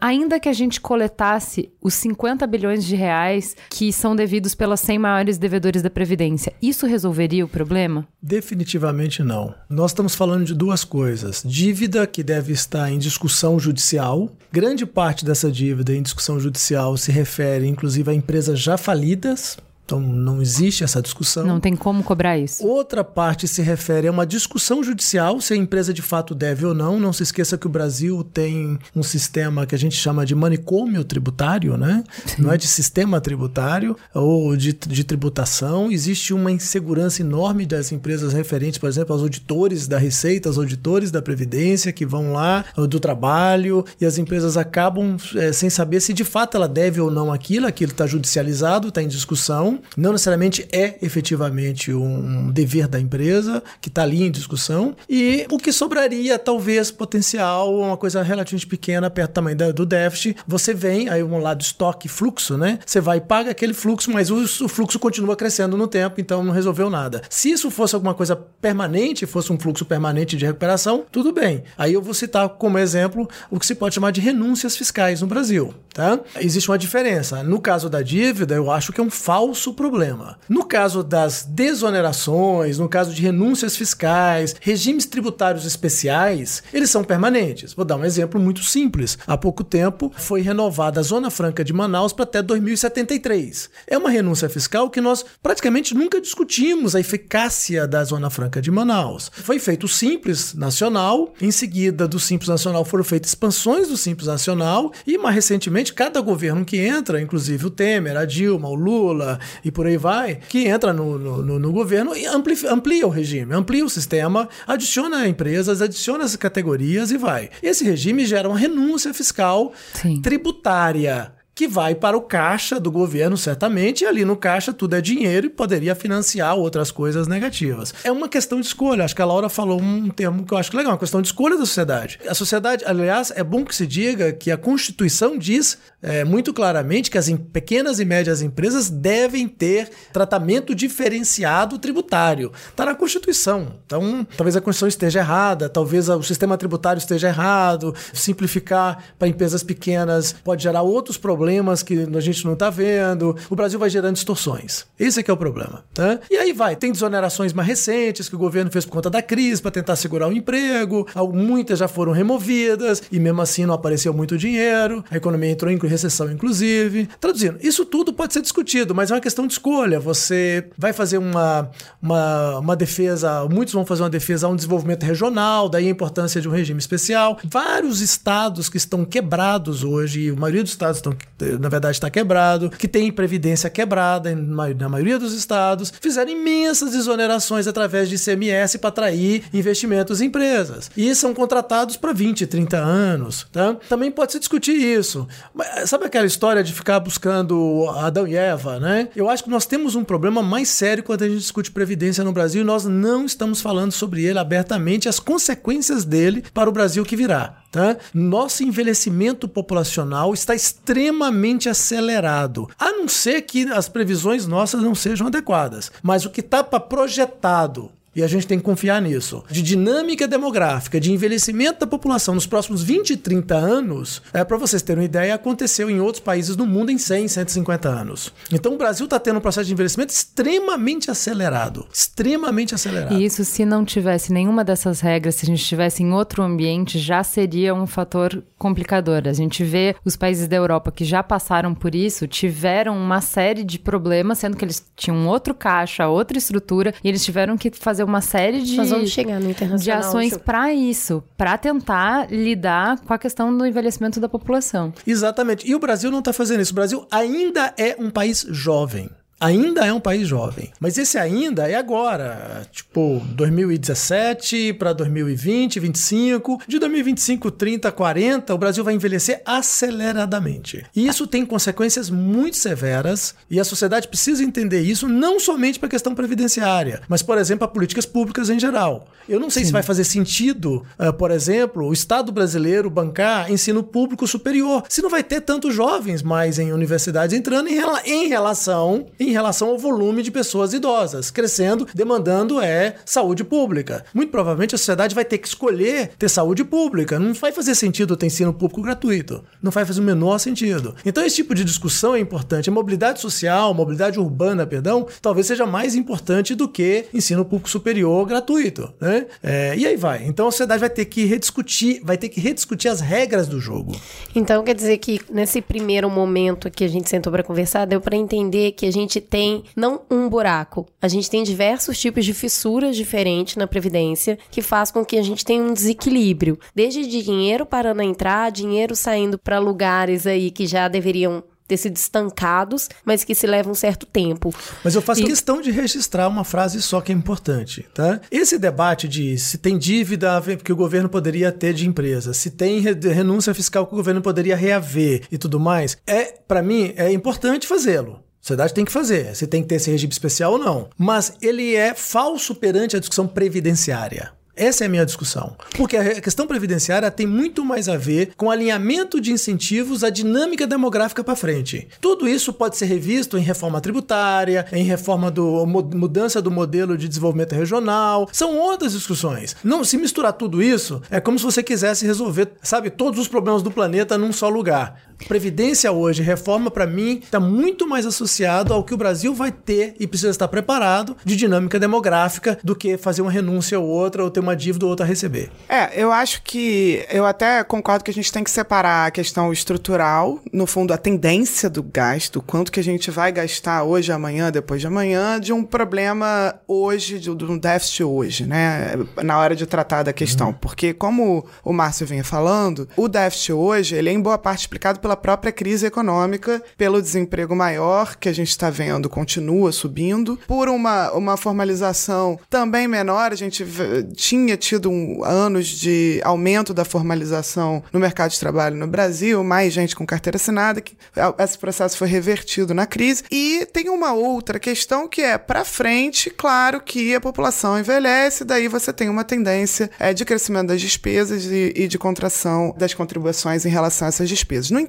Ainda que a gente coletasse os 50 bilhões de reais que são devidos pelas 100 maiores devedores da Previdência, isso resolveria o problema? Definitivamente não. Nós estamos falando de duas coisas. Dívida que deve estar em discussão judicial. Grande parte dessa dívida em discussão judicial se refere, inclusive, a empresas já falidas. Então não existe essa discussão. Não tem como cobrar isso. Outra parte se refere a uma discussão judicial se a empresa de fato deve ou não. Não se esqueça que o Brasil tem um sistema que a gente chama de manicômio tributário, né? Não é de sistema tributário ou de, de tributação. Existe uma insegurança enorme das empresas referentes, por exemplo, aos auditores da Receita, aos auditores da Previdência que vão lá do trabalho e as empresas acabam eh, sem saber se de fato ela deve ou não aquilo. Aquilo está judicializado, está em discussão não necessariamente é efetivamente um dever da empresa que está ali em discussão e o que sobraria talvez potencial uma coisa relativamente pequena perto do tamanho do déficit. Você vem aí um lado estoque fluxo né? Você vai e paga aquele fluxo mas o, o fluxo continua crescendo no tempo então não resolveu nada. Se isso fosse alguma coisa permanente fosse um fluxo permanente de recuperação tudo bem. Aí eu vou citar como exemplo o que se pode chamar de renúncias fiscais no Brasil tá? Existe uma diferença. No caso da dívida eu acho que é um falso problema. No caso das desonerações, no caso de renúncias fiscais, regimes tributários especiais, eles são permanentes. Vou dar um exemplo muito simples. Há pouco tempo foi renovada a Zona Franca de Manaus para até 2073. É uma renúncia fiscal que nós praticamente nunca discutimos a eficácia da Zona Franca de Manaus. Foi feito o Simples Nacional, em seguida do Simples Nacional foram feitas expansões do Simples Nacional e mais recentemente cada governo que entra, inclusive o Temer, a Dilma, o Lula e por aí vai, que entra no, no, no governo e amplia, amplia o regime, amplia o sistema, adiciona empresas, adiciona as categorias e vai. Esse regime gera uma renúncia fiscal Sim. tributária que vai para o caixa do governo, certamente, e ali no caixa tudo é dinheiro e poderia financiar outras coisas negativas. É uma questão de escolha. Acho que a Laura falou um termo que eu acho legal, uma questão de escolha da sociedade. A sociedade, aliás, é bom que se diga que a Constituição diz é, muito claramente que as pequenas e médias empresas devem ter tratamento diferenciado tributário. Está na Constituição. Então, talvez a Constituição esteja errada, talvez o sistema tributário esteja errado, simplificar para empresas pequenas pode gerar outros problemas que a gente não está vendo. O Brasil vai gerando distorções. Esse é que é o problema. Tá? E aí vai, tem desonerações mais recentes que o governo fez por conta da crise para tentar segurar o emprego. Muitas já foram removidas e mesmo assim não apareceu muito dinheiro. A economia entrou em recessão, inclusive. Traduzindo, isso tudo pode ser discutido, mas é uma questão de escolha. Você vai fazer uma, uma, uma defesa, muitos vão fazer uma defesa a um desenvolvimento regional, daí a importância de um regime especial. Vários estados que estão quebrados hoje, a maioria dos estados estão na verdade está quebrado, que tem previdência quebrada na maioria dos estados, fizeram imensas desonerações através de ICMS para atrair investimentos em empresas. E são contratados para 20, 30 anos. Tá? Também pode se discutir isso. Mas, sabe aquela história de ficar buscando Adão e Eva, né? Eu acho que nós temos um problema mais sério quando a gente discute previdência no Brasil e nós não estamos falando sobre ele abertamente, as consequências dele para o Brasil que virá. Tá? Nosso envelhecimento populacional está extremamente acelerado, a não ser que as previsões nossas não sejam adequadas. Mas o que está projetado e a gente tem que confiar nisso. De dinâmica demográfica, de envelhecimento da população nos próximos 20, 30 anos, é para vocês terem uma ideia, aconteceu em outros países do mundo em 100, 150 anos. Então o Brasil está tendo um processo de envelhecimento extremamente acelerado. Extremamente acelerado. E isso, se não tivesse nenhuma dessas regras, se a gente estivesse em outro ambiente, já seria um fator complicador. A gente vê os países da Europa que já passaram por isso, tiveram uma série de problemas, sendo que eles tinham outro caixa, outra estrutura, e eles tiveram que fazer fazer uma série de, Nós vamos chegar no de ações para isso, para tentar lidar com a questão do envelhecimento da população. Exatamente. E o Brasil não está fazendo isso. O Brasil ainda é um país jovem ainda é um país jovem. Mas esse ainda é agora, tipo 2017 para 2020, 25, de 2025, 30, 40, o Brasil vai envelhecer aceleradamente. E isso tem consequências muito severas e a sociedade precisa entender isso não somente para a questão previdenciária, mas por exemplo, para políticas públicas em geral. Eu não sei Sim. se vai fazer sentido, uh, por exemplo, o Estado brasileiro bancar ensino público superior, se não vai ter tantos jovens mais em universidades entrando em, rela em relação em relação ao volume de pessoas idosas, crescendo, demandando é saúde pública. Muito provavelmente a sociedade vai ter que escolher ter saúde pública. Não vai fazer sentido ter ensino público gratuito. Não vai fazer o menor sentido. Então esse tipo de discussão é importante. A mobilidade social, mobilidade urbana, perdão, talvez seja mais importante do que ensino público superior gratuito, né? É, e aí vai. Então a sociedade vai ter que rediscutir, vai ter que rediscutir as regras do jogo. Então quer dizer que nesse primeiro momento que a gente sentou para conversar, deu para entender que a gente tem não um buraco, a gente tem diversos tipos de fissuras diferentes na previdência que faz com que a gente tenha um desequilíbrio, desde dinheiro parando a entrar, dinheiro saindo para lugares aí que já deveriam ter sido estancados, mas que se levam um certo tempo. Mas eu faço e... questão de registrar uma frase só que é importante, tá? Esse debate de se tem dívida que o governo poderia ter de empresa, se tem renúncia fiscal que o governo poderia reaver e tudo mais, é para mim é importante fazê-lo. Sociedade tem que fazer, se tem que ter esse regime especial ou não. Mas ele é falso perante a discussão previdenciária. Essa é a minha discussão. Porque a questão previdenciária tem muito mais a ver com alinhamento de incentivos à dinâmica demográfica para frente. Tudo isso pode ser revisto em reforma tributária, em reforma do mudança do modelo de desenvolvimento regional. São outras discussões. Não se misturar tudo isso é como se você quisesse resolver, sabe, todos os problemas do planeta num só lugar. Previdência hoje, reforma para mim, está muito mais associado ao que o Brasil vai ter e precisa estar preparado de dinâmica demográfica do que fazer uma renúncia ou outra ou ter uma dívida ou outra a receber. É, eu acho que eu até concordo que a gente tem que separar a questão estrutural, no fundo a tendência do gasto, quanto que a gente vai gastar hoje, amanhã, depois de amanhã, de um problema hoje, de, de um déficit hoje, né? Na hora de tratar da questão, uhum. porque como o Márcio vinha falando, o déficit hoje, ele é em boa parte explicado pela própria crise econômica, pelo desemprego maior que a gente está vendo continua subindo, por uma, uma formalização também menor, a gente tinha tido um, anos de aumento da formalização no mercado de trabalho no Brasil, mais gente com carteira assinada, que esse processo foi revertido na crise. E tem uma outra questão que é para frente, claro que a população envelhece, daí você tem uma tendência é, de crescimento das despesas e, e de contração das contribuições em relação a essas despesas. No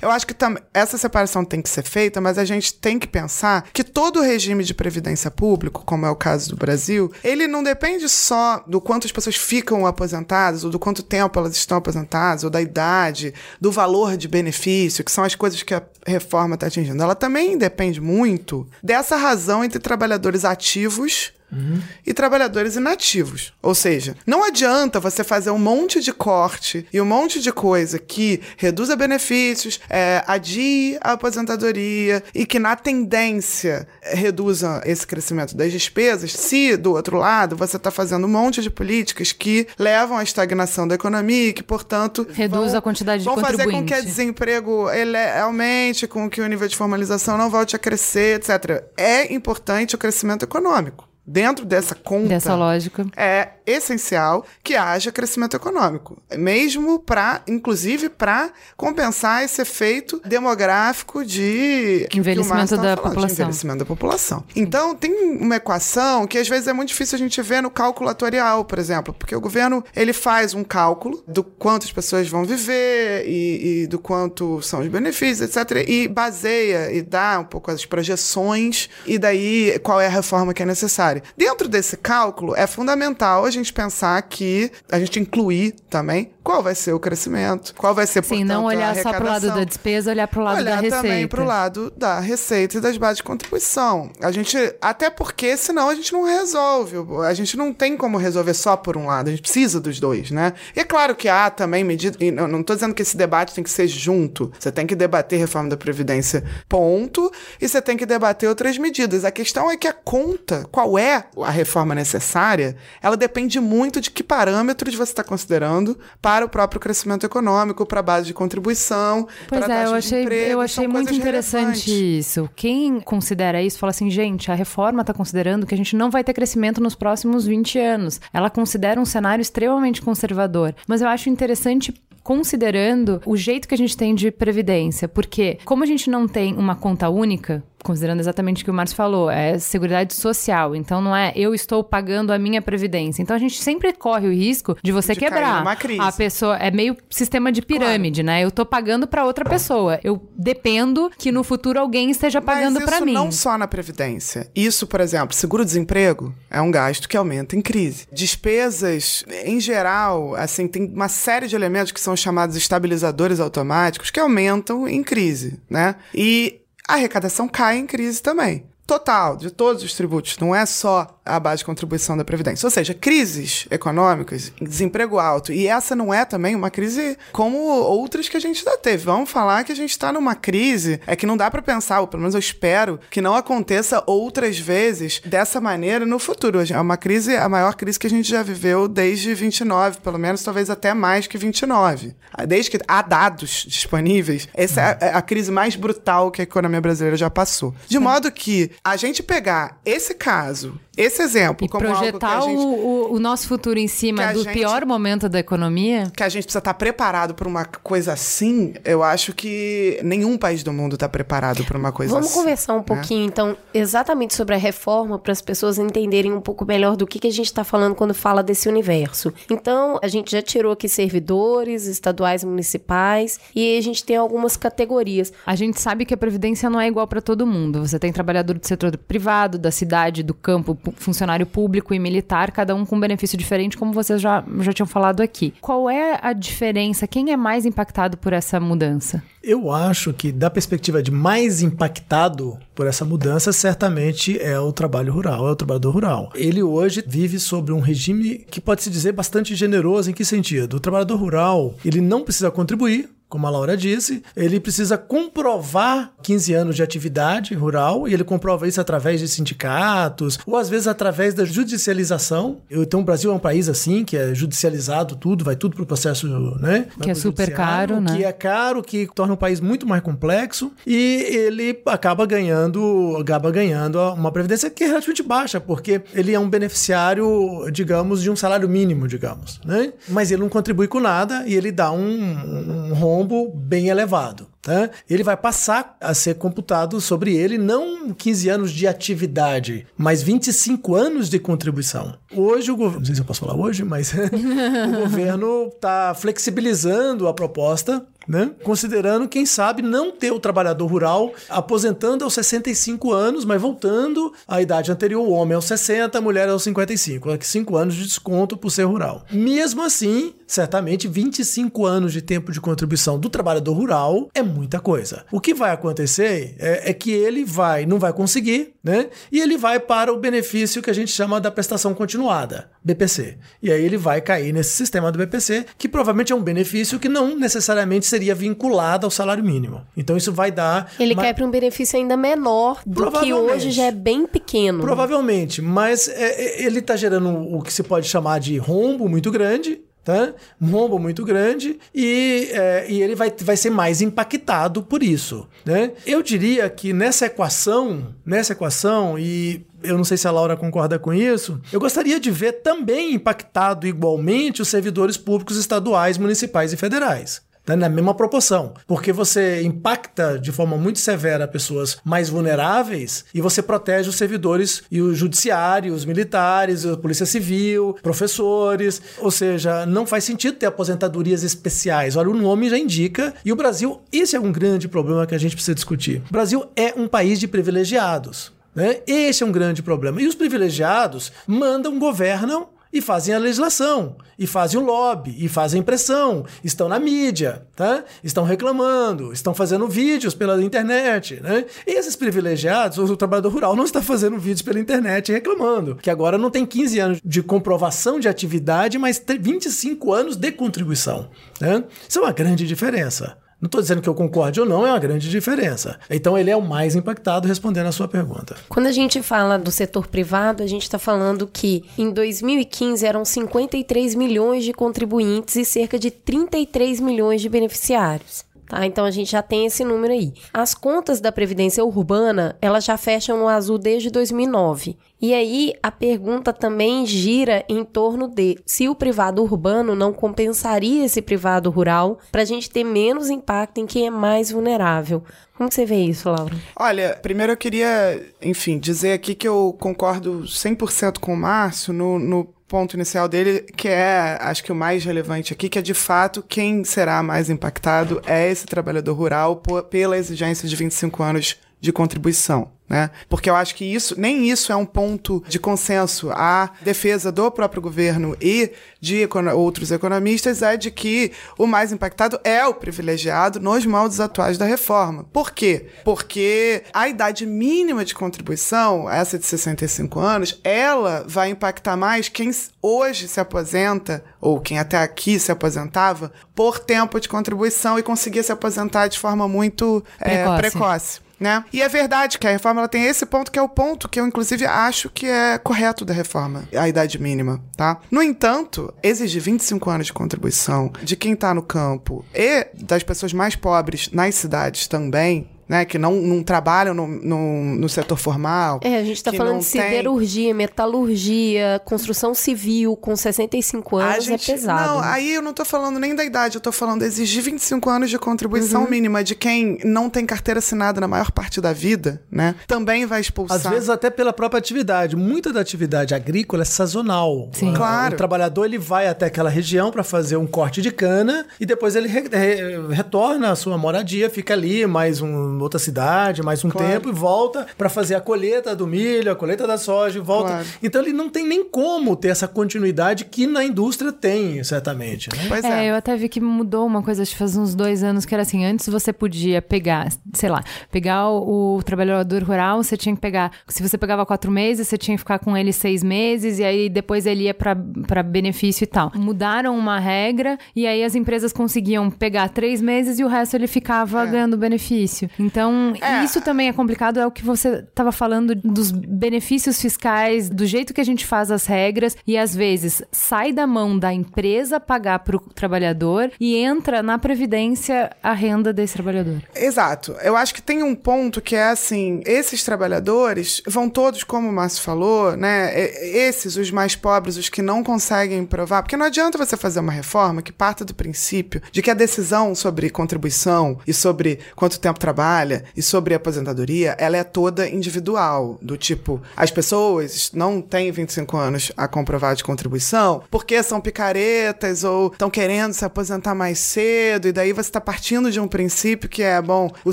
eu acho que essa separação tem que ser feita, mas a gente tem que pensar que todo regime de previdência público, como é o caso do Brasil, ele não depende só do quanto as pessoas ficam aposentadas, ou do quanto tempo elas estão aposentadas, ou da idade, do valor de benefício, que são as coisas que a reforma está atingindo. Ela também depende muito dessa razão entre trabalhadores ativos Uhum. e trabalhadores inativos. Ou seja, não adianta você fazer um monte de corte e um monte de coisa que reduza benefícios, é, adie a aposentadoria e que na tendência reduza esse crescimento das despesas, se do outro lado você está fazendo um monte de políticas que levam à estagnação da economia e que, portanto, reduz vão, a quantidade de vão fazer com que o desemprego ele aumente, com que o nível de formalização não volte a crescer, etc. É importante o crescimento econômico dentro dessa conta. Dessa lógica. É essencial que haja crescimento econômico, mesmo para, inclusive, para compensar esse efeito demográfico de envelhecimento da falando, população. Envelhecimento da população. Então, tem uma equação que às vezes é muito difícil a gente ver no cálculo atuarial, por exemplo, porque o governo ele faz um cálculo do quanto as pessoas vão viver e, e do quanto são os benefícios, etc, e baseia e dá um pouco as projeções e daí qual é a reforma que é necessária. Dentro desse cálculo, é fundamental a gente pensar que a gente incluir também qual vai ser o crescimento, qual vai ser, Sim, portanto, não olhar só para o lado da despesa, olhar para o lado olhar da receita. Olhar também para o lado da receita e das bases de contribuição. A gente, até porque senão a gente não resolve. A gente não tem como resolver só por um lado, a gente precisa dos dois, né? E é claro que há também medidas, não estou dizendo que esse debate tem que ser junto. Você tem que debater reforma da Previdência, ponto, e você tem que debater outras medidas. A questão é que a conta, qual é a reforma necessária, ela depende muito de que parâmetros você está considerando para para o próprio crescimento econômico, para a base de contribuição, pois para é, a eu achei, emprego, eu achei muito interessante isso. Quem considera isso fala assim, gente, a reforma está considerando que a gente não vai ter crescimento nos próximos 20 anos. Ela considera um cenário extremamente conservador. Mas eu acho interessante considerando o jeito que a gente tem de previdência, porque como a gente não tem uma conta única, considerando exatamente o que o Márcio falou, é seguridade social. Então não é eu estou pagando a minha previdência. Então a gente sempre corre o risco de você de quebrar. A pessoa é meio sistema de pirâmide, claro. né? Eu estou pagando para outra pessoa. Eu dependo que no futuro alguém esteja pagando para mim. não só na previdência. Isso, por exemplo, seguro-desemprego é um gasto que aumenta em crise. Despesas em geral, assim, tem uma série de elementos que são chamados estabilizadores automáticos que aumentam em crise, né? E a arrecadação cai em crise também. Total, de todos os tributos, não é só a base de contribuição da Previdência. Ou seja, crises econômicas, desemprego alto, e essa não é também uma crise como outras que a gente já teve. Vamos falar que a gente está numa crise, é que não dá para pensar, ou pelo menos eu espero, que não aconteça outras vezes dessa maneira no futuro. É uma crise, a maior crise que a gente já viveu desde 29, pelo menos talvez até mais que 29. Desde que há dados disponíveis, essa é a crise mais brutal que a economia brasileira já passou. De modo que a gente pegar esse caso esse exemplo, e como projetar algo que a gente, o, o, nosso futuro em cima do gente, pior momento da economia. Que a gente precisa estar preparado para uma coisa assim, eu acho que nenhum país do mundo está preparado para uma coisa Vamos assim. Vamos conversar um né? pouquinho, então, exatamente sobre a reforma, para as pessoas entenderem um pouco melhor do que, que a gente está falando quando fala desse universo. Então, a gente já tirou aqui servidores estaduais e municipais, e a gente tem algumas categorias. A gente sabe que a Previdência não é igual para todo mundo. Você tem trabalhador do setor privado, da cidade, do campo, funcionário público e militar, cada um com um benefício diferente, como vocês já, já tinham falado aqui. Qual é a diferença? Quem é mais impactado por essa mudança? Eu acho que, da perspectiva de mais impactado por essa mudança, certamente é o trabalho rural, é o trabalhador rural. Ele hoje vive sobre um regime que pode se dizer bastante generoso. Em que sentido? O trabalhador rural ele não precisa contribuir como a Laura disse, ele precisa comprovar 15 anos de atividade rural e ele comprova isso através de sindicatos ou às vezes através da judicialização. Então o Brasil é um país assim, que é judicializado tudo, vai tudo pro processo, né? Que é super caro, né? Que é caro, que torna o país muito mais complexo e ele acaba ganhando, acaba ganhando uma previdência que é relativamente baixa, porque ele é um beneficiário, digamos, de um salário mínimo, digamos, né? Mas ele não contribui com nada e ele dá um, um rombo bem elevado. Tá? Ele vai passar a ser computado sobre ele não 15 anos de atividade, mas 25 anos de contribuição. Hoje o governo, não sei se eu posso falar hoje, mas o governo está flexibilizando a proposta né? Considerando, quem sabe, não ter o trabalhador rural aposentando aos 65 anos, mas voltando à idade anterior, o homem aos 60, a mulher aos 55. 5 anos de desconto por ser rural. Mesmo assim, certamente 25 anos de tempo de contribuição do trabalhador rural é muita coisa. O que vai acontecer é, é, que ele vai, não vai conseguir, né? E ele vai para o benefício que a gente chama da prestação continuada, BPC. E aí ele vai cair nesse sistema do BPC, que provavelmente é um benefício que não necessariamente seria vinculado ao salário mínimo. Então isso vai dar. Ele uma... cai para um benefício ainda menor do que hoje já é bem pequeno. Provavelmente, mas é, é ele está gerando o que se pode chamar de rombo muito grande Tá? Um rombo muito grande e, é, e ele vai, vai ser mais impactado por isso. Né? Eu diria que nessa equação, nessa equação, e eu não sei se a Laura concorda com isso, eu gostaria de ver também impactado igualmente os servidores públicos estaduais, municipais e federais né, na mesma proporção. Porque você impacta de forma muito severa pessoas mais vulneráveis e você protege os servidores e o judiciário, os militares, a polícia civil, professores. Ou seja, não faz sentido ter aposentadorias especiais. Olha, o nome já indica. E o Brasil, esse é um grande problema que a gente precisa discutir. O Brasil é um país de privilegiados. Né? Esse é um grande problema. E os privilegiados mandam, governam e fazem a legislação, e fazem o lobby, e fazem pressão, estão na mídia, tá? estão reclamando, estão fazendo vídeos pela internet. Né? E esses privilegiados, o trabalhador rural não está fazendo vídeos pela internet reclamando, que agora não tem 15 anos de comprovação de atividade, mas 25 anos de contribuição. Né? Isso é uma grande diferença. Não estou dizendo que eu concorde ou não, é uma grande diferença. Então ele é o mais impactado respondendo a sua pergunta. Quando a gente fala do setor privado, a gente está falando que em 2015 eram 53 milhões de contribuintes e cerca de 33 milhões de beneficiários. Tá? Então a gente já tem esse número aí. As contas da Previdência Urbana, elas já fecham no azul desde 2009. E aí a pergunta também gira em torno de se o privado urbano não compensaria esse privado rural para a gente ter menos impacto em quem é mais vulnerável. Como você vê isso, Laura? Olha, primeiro eu queria, enfim, dizer aqui que eu concordo 100% com o Márcio no, no ponto inicial dele, que é, acho que o mais relevante aqui, que é de fato quem será mais impactado é esse trabalhador rural por, pela exigência de 25 anos de contribuição né? Porque eu acho que isso, nem isso é um ponto de consenso. A defesa do próprio governo e de econo outros economistas é de que o mais impactado é o privilegiado nos moldes atuais da reforma. Por quê? Porque a idade mínima de contribuição, essa de 65 anos, ela vai impactar mais quem hoje se aposenta, ou quem até aqui se aposentava, por tempo de contribuição e conseguia se aposentar de forma muito precoce. É, precoce né? E é verdade que a reforma ela tem esse ponto que é o ponto que eu inclusive acho que é correto da reforma, a idade mínima, tá? No entanto, exigir 25 anos de contribuição de quem está no campo e das pessoas mais pobres nas cidades também, né, que não, não trabalham no, no, no, setor formal. É, a gente está falando de siderurgia, tem... metalurgia, construção civil com 65 anos é gente, é pesado. Não, aí eu não estou falando nem da idade, eu estou falando exigir 25 anos de contribuição uhum. mínima de quem não tem carteira assinada na maior parte da vida, né? Também vai expulsar. Às vezes até pela própria atividade. Muita da atividade agrícola é sazonal. Sim. Claro. O trabalhador ele vai até aquela região para fazer um corte de cana e depois ele re re retorna à sua moradia, fica ali mais um outra cidade mais um Claro. tempo e volta para fazer a colheita do milho, a colheita da soja e volta. Claro. Então ele não tem nem como ter essa continuidade que na indústria tem, certamente. Né? Pois É, é. eu até vi que mudou uma coisa, acho que faz uns dois anos, que era assim, antes você podia pegar, sei lá, pegar o, o trabalhador rural, você tinha que pegar, se você pegava quatro meses, você tinha que ficar com ele seis meses, e aí depois ele ia pra benefício e tal. Mudaram uma regra, e aí as empresas conseguiam pegar três meses e o resto ele ficava ganhando benefício. Então, É. isso também é complicado, é o que você estava falando dos benefícios fiscais, do jeito que a gente faz as regras, e às vezes sai da mão da empresa pagar para o trabalhador e entra na previdência a renda desse trabalhador. Exato. Eu acho que tem um ponto que é assim: esses trabalhadores vão todos, como o Márcio falou, né? Esses, os mais pobres, os que não conseguem provar, porque não adianta você fazer uma reforma que parta do princípio de que a decisão sobre contribuição e sobre quanto tempo trabalha e sobre aposentadoria, ela é toda individual. Do tipo, as pessoas não têm 25 anos a comprovar de contribuição porque são picaretas ou estão querendo se aposentar mais cedo, e daí você está partindo de um princípio que é, bom, o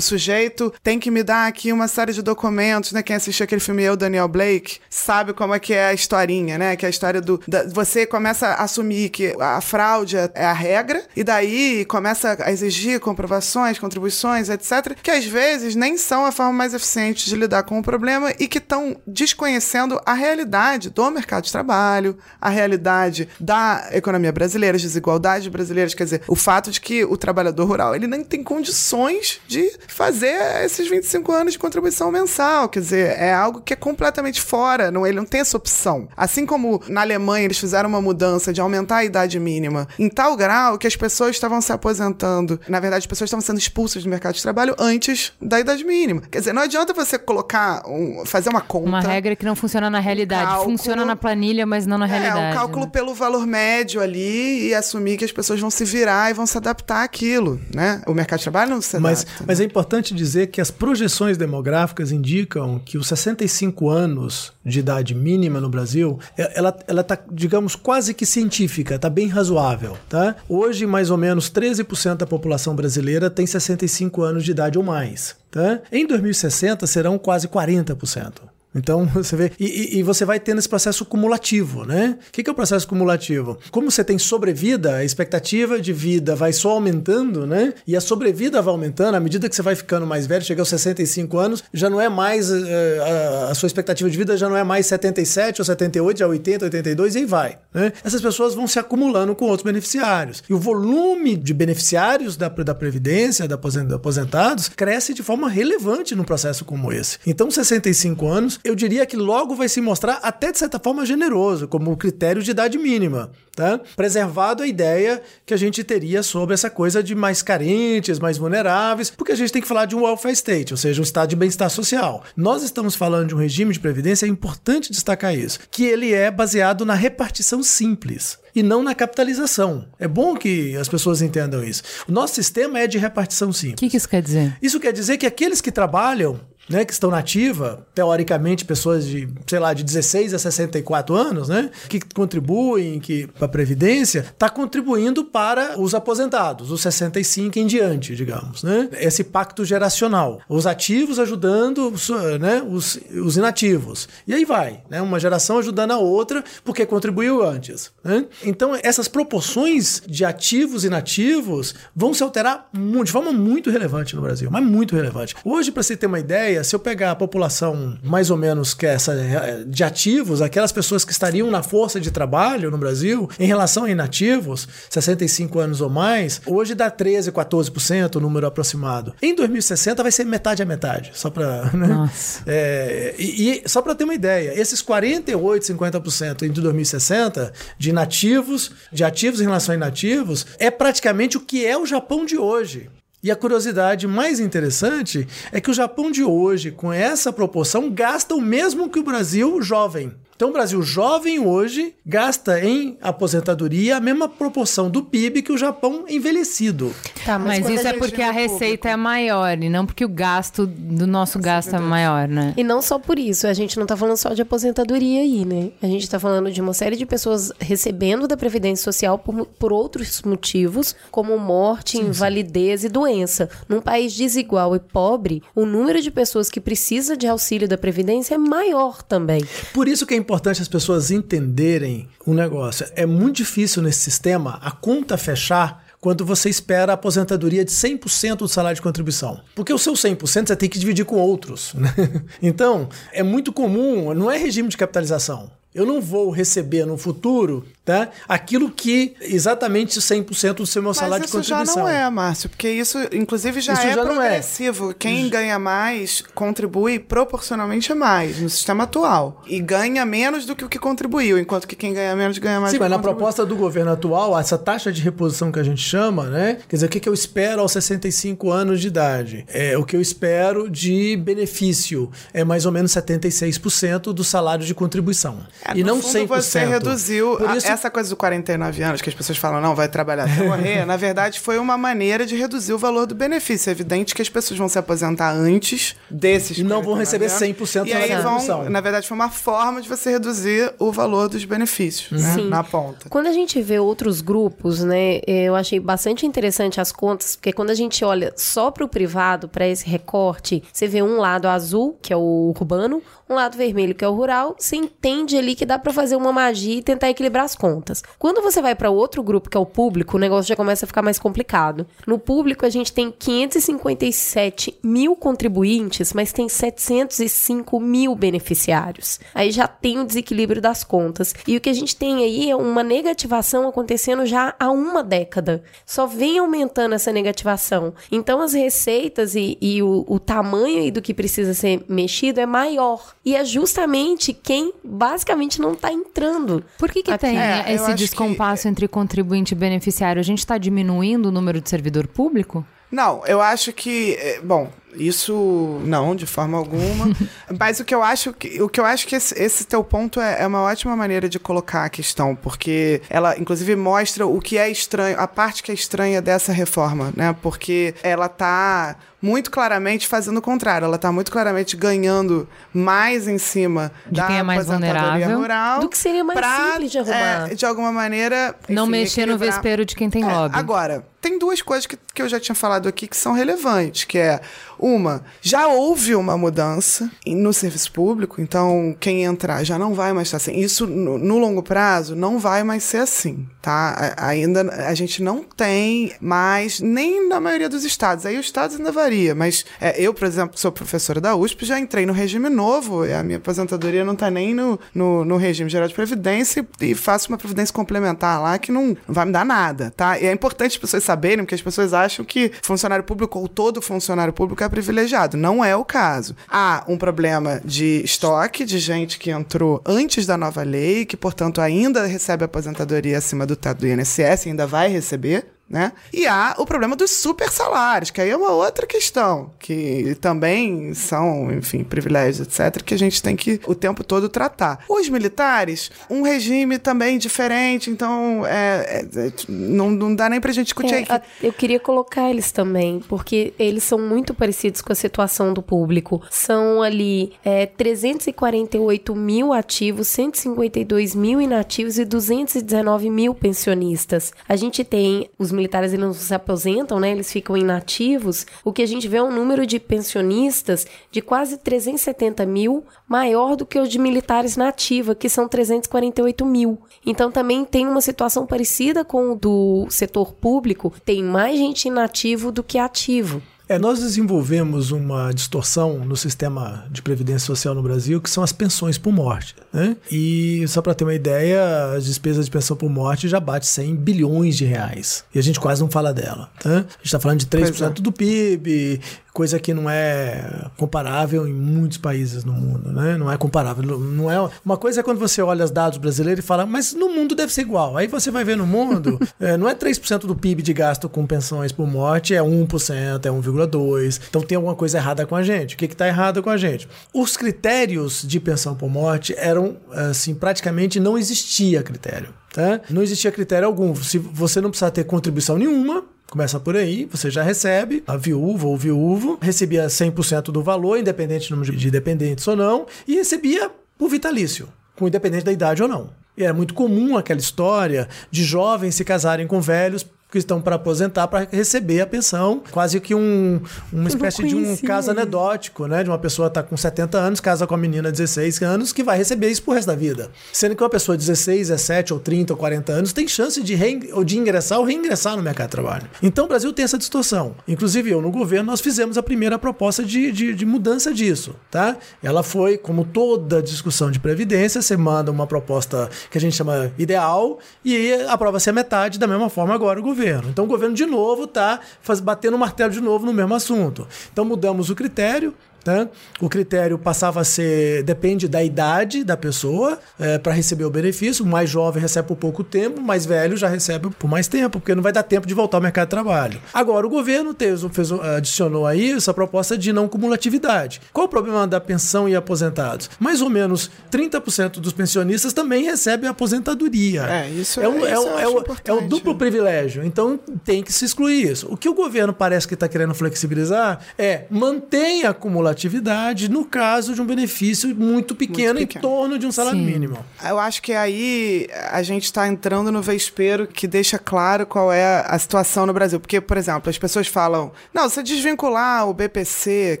sujeito tem que me dar aqui uma série de documentos, né? Quem assistiu aquele filme Eu, Daniel Blake, sabe como é que é a historinha, né? Que é a história do. da- você começa a assumir que a fraude é a regra, e daí começa a exigir comprovações, contribuições, etc., que às vezes nem são a forma mais eficiente de lidar com o problema e que estão desconhecendo a realidade do mercado de trabalho, a realidade da economia brasileira, as desigualdades brasileiras, quer dizer, o fato de que o trabalhador rural ele nem tem condições de fazer esses 25 anos de contribuição mensal, quer dizer, é algo que é completamente fora, não, ele não tem essa opção. Assim como na Alemanha eles fizeram uma mudança de aumentar a idade mínima em tal grau que as pessoas estavam se aposentando, na verdade as pessoas estavam sendo expulsas do mercado de trabalho antes da idade mínima. Quer dizer, não adianta você colocar, um, fazer uma conta. Uma regra que não funciona na realidade. cálculo. Funciona na planilha, mas não na realidade. É, um cálculo né? pelo valor médio ali e assumir que as pessoas vão se virar e vão se adaptar àquilo, né? O mercado de trabalho não se Mas, adapta. mas é importante dizer que as projeções demográficas indicam que os 65 anos de idade mínima no Brasil, é- ela ela está, digamos, quase que científica, está bem razoável, tá? Hoje, mais ou menos 13% da população brasileira tem 65 anos de idade ou mais, tá? Em 2060 serão quase 40%. Então, você vê. E, e- você vai tendo esse processo cumulativo, né? O que, que é o processo cumulativo? Como você tem sobrevida, a expectativa de vida vai só aumentando, né? E a sobrevida vai aumentando, à medida que você vai ficando mais velho, chega aos 65 anos, já não é mais. eh, a, sua expectativa de vida já não é mais 77 ou 78, já é 80, 82 e aí vai. Né? Essas pessoas vão se acumulando com outros beneficiários. E o volume de beneficiários da, da Previdência, da aposen- aposentados, cresce de forma relevante num processo como esse. Então, 65 anos, eu diria que logo vai se mostrar até de certa forma generoso, como critério de idade mínima. Tá? Preservado a ideia que a gente teria sobre essa coisa de mais carentes, mais vulneráveis, porque a gente tem que falar de um welfare state, ou seja, um estado de bem-estar social. Nós estamos falando de um regime de previdência, é importante destacar isso, que ele é baseado na repartição simples e não na capitalização. É bom que as pessoas entendam isso. O nosso sistema é de repartição O simples. que, que isso quer dizer? Isso quer dizer que aqueles que trabalham, né, que estão na ativa, teoricamente pessoas de, sei lá, de 16 a 64 anos, né, que contribuem que para a previdência, está contribuindo para os aposentados, os 65 em diante, digamos, né? Esse pacto geracional, os ativos ajudando, né, os, os inativos. E aí vai, né, uma geração ajudando a outra porque contribuiu antes, né? Então, essas proporções de ativos e inativos vão se alterar de forma muito relevante no Brasil, mas muito relevante. Hoje, para você ter uma ideia, se eu pegar a população mais ou menos que é essa eh, de ativos, aquelas pessoas que estariam na força de trabalho no Brasil, em relação a inativos, 65 anos ou mais, hoje dá 13, 14% o número aproximado. Em 2060 vai ser metade a metade, só para, né? Nossa. É, e, e só para ter uma ideia, esses 48, 50% em 2060 de inativos, de ativos em relação a inativos, é praticamente o que é o Japão de hoje. E a curiosidade mais interessante é que o Japão de hoje, com essa proporção, gasta o mesmo que o Brasil jovem. Então o Brasil jovem hoje gasta em aposentadoria a mesma proporção do PIB que o Japão envelhecido. Tá, mas, mas isso é porque a receita é maior e não porque o gasto do nosso gasto é maior, né? E não só por isso, a gente não tá falando só de aposentadoria aí, né? A gente tá falando de uma série de pessoas recebendo da Previdência Social por, por outros motivos, como morte, sim, invalidez sim. e doença. Num país desigual e pobre, o número de pessoas que precisa de auxílio da Previdência é maior também. Por isso que é importante as pessoas entenderem um negócio. É muito difícil nesse sistema a conta fechar quando você espera a aposentadoria de 100% do salário de contribuição. Porque o seu 100% você tem que dividir com outros. Né? Então, é muito comum, não é regime de capitalização. Eu não vou receber no futuro tá? aquilo que exatamente 100% do seu meu salário de contribuição. isso já não é, Márcio, porque isso, inclusive, já isso é já progressivo. É. Quem ganha mais contribui proporcionalmente mais no sistema atual. E ganha menos do que o que contribuiu, enquanto que quem ganha menos ganha mais. Sim, mas na proposta do governo atual, essa taxa de reposição que a gente chama, né? Quer dizer, o que, que eu espero aos 65 anos de idade? É, o que eu espero de benefício é mais ou menos 76% do salário de contribuição. É, e não fundo, 100%. Você reduziu Por isso, essa coisa dos 49 anos que as pessoas falam, não, vai trabalhar até morrer, na verdade foi uma maneira de reduzir o valor do benefício. É evidente que as pessoas vão se aposentar antes desses. E não vão receber 100% e aí vão, Na verdade, foi uma forma de você reduzir o valor dos benefícios né, na ponta. Quando a gente vê outros grupos, né, eu achei bastante interessante as contas, porque quando a gente olha só para o privado, para esse recorte, você vê um lado azul, que é o urbano, um lado vermelho, que é o rural, você entende ali que dá para fazer uma magia e tentar equilibrar as contas. Quando você vai para outro grupo, que é o público, o negócio já começa a ficar mais complicado. No público, a gente tem 557 mil contribuintes, mas tem 705 mil beneficiários. Aí já tem o desequilíbrio das contas. E o que a gente tem aí é uma negativação acontecendo já há uma década. Só vem aumentando essa negativação. Então, as receitas e, e o, o tamanho do que precisa ser mexido é maior. E é justamente quem basicamente não está entrando. Por que, que tem é, esse descompasso que... entre contribuinte e beneficiário? A gente está diminuindo o número de servidor público? Não, eu acho que. É, bom, isso não, de forma alguma. Mas o que eu acho que, o que, eu acho que esse, esse teu ponto é, é, uma ótima maneira de colocar a questão, porque ela, inclusive, mostra o que é estranho, a parte que é estranha dessa reforma, né? Porque ela tá muito claramente fazendo o contrário. Ela está muito claramente ganhando mais em cima de da quem é mais vulnerável rural. Do que seria mais pra, simples de arrumar. É, de alguma maneira. Não enfim, mexer equilibrar. no vespeiro de quem tem é, lobby. Agora, tem duas coisas que, que eu já tinha falado aqui que são relevantes, que é uma, já houve uma mudança no serviço público, então quem entrar já não vai mais estar assim. Isso no, no longo prazo não vai mais ser assim, tá? A, ainda a gente não tem mais, nem na maioria dos estados. Aí os estados ainda varia, mas é, eu, por exemplo, sou professora da USP, já entrei no regime novo, a minha aposentadoria não está nem no, no, no, regime geral de previdência e faço uma previdência complementar lá que não, não vai me dar nada, tá? E é importante as pessoas saberem, porque as pessoas acham que funcionário público ou todo funcionário público é privilegiado. Não é o caso. Há um problema de estoque de gente que entrou antes da nova lei, que, portanto, ainda recebe aposentadoria acima do teto do INSS, ainda vai receber, né? E há o problema dos super salários, que aí é uma outra questão, que também são, enfim, privilégios, etc., que a gente tem que o tempo todo tratar. Os militares, um regime também diferente, então é, é, é não, não dá nem pra gente discutir é, aqui. Eu queria colocar eles também, porque eles são muito parecidos com a situação do público. São ali é, 348 mil ativos, 152 mil inativos e 219 mil pensionistas. A gente tem os militares eles não se aposentam, né? Eles ficam inativos. O que a gente vê é um número de pensionistas de quase 370 mil, maior do que o de militares na ativa, que são 348 mil. Então também tem uma situação parecida com o do setor público, tem mais gente inativo do que ativo. É, nós desenvolvemos uma distorção no sistema de previdência social no Brasil, que são as pensões por morte. Né? E só para ter uma ideia, as despesas de pensão por morte já bate 100 bilhões de reais. E a gente quase não fala dela. Né? A gente está falando de 3% é. do PIB, coisa que não é comparável em muitos países no mundo, né? Não é comparável, não é uma coisa é quando você olha os dados brasileiros e fala, mas no mundo deve ser igual. Aí você vai ver no mundo, é, não é 3% do PIB de gasto com pensões por morte, é 1%, é 1,2 2,2. Então tem alguma coisa errada com a gente. O que está errado com a gente? Os critérios de pensão por morte eram, assim, praticamente não existia critério. Tá? Não existia critério algum. Se você não precisa ter contribuição nenhuma, Começa por aí, você já recebe, a viúva ou viúvo recebia 100% do valor, independente do número de dependentes ou não, e recebia o vitalício, com independente da idade ou não. E era muito comum aquela história de jovens se casarem com velhos que estão para aposentar para receber a pensão. Quase que um, uma espécie de um caso anedótico, né? De uma pessoa estar tá com 70 anos, casa com a menina de 16 anos, que vai receber isso pro resto da vida. Sendo que uma pessoa de 16, 17 ou 30 ou 40 anos tem chance de, ou de ingressar ou reingressar no mercado de trabalho. Então o Brasil tem essa distorção. Inclusive eu, no governo, nós fizemos a primeira proposta de, de, de mudança disso, tá? Ela foi, como toda discussão de previdência, você manda uma proposta que a gente chama ideal e aprova-se a metade, da mesma forma agora o governo governo. Então o governo de novo está batendo o martelo de novo no mesmo assunto. Então mudamos o critério, Tá? O critério passava a ser depende da idade da pessoa é, para receber o benefício. O mais jovem recebe por pouco tempo, o mais velho já recebe por mais tempo, porque não vai dar tempo de voltar ao mercado de trabalho. Agora, o governo fez, fez, adicionou aí essa proposta de não cumulatividade. Qual o problema da pensão e aposentados? Mais ou menos 30% dos pensionistas também recebem aposentadoria. É, isso é, um, é, é, o, é o duplo privilégio. Então tem que se excluir isso. O que o governo parece que está querendo flexibilizar é manter a acumulação atividade no caso de um benefício muito pequeno, muito pequeno. em torno de um salário Sim. mínimo. Eu acho que aí a gente está entrando no vespero que deixa claro qual é a situação no Brasil. Porque, por exemplo, as pessoas falam: não, você desvincular o BPC,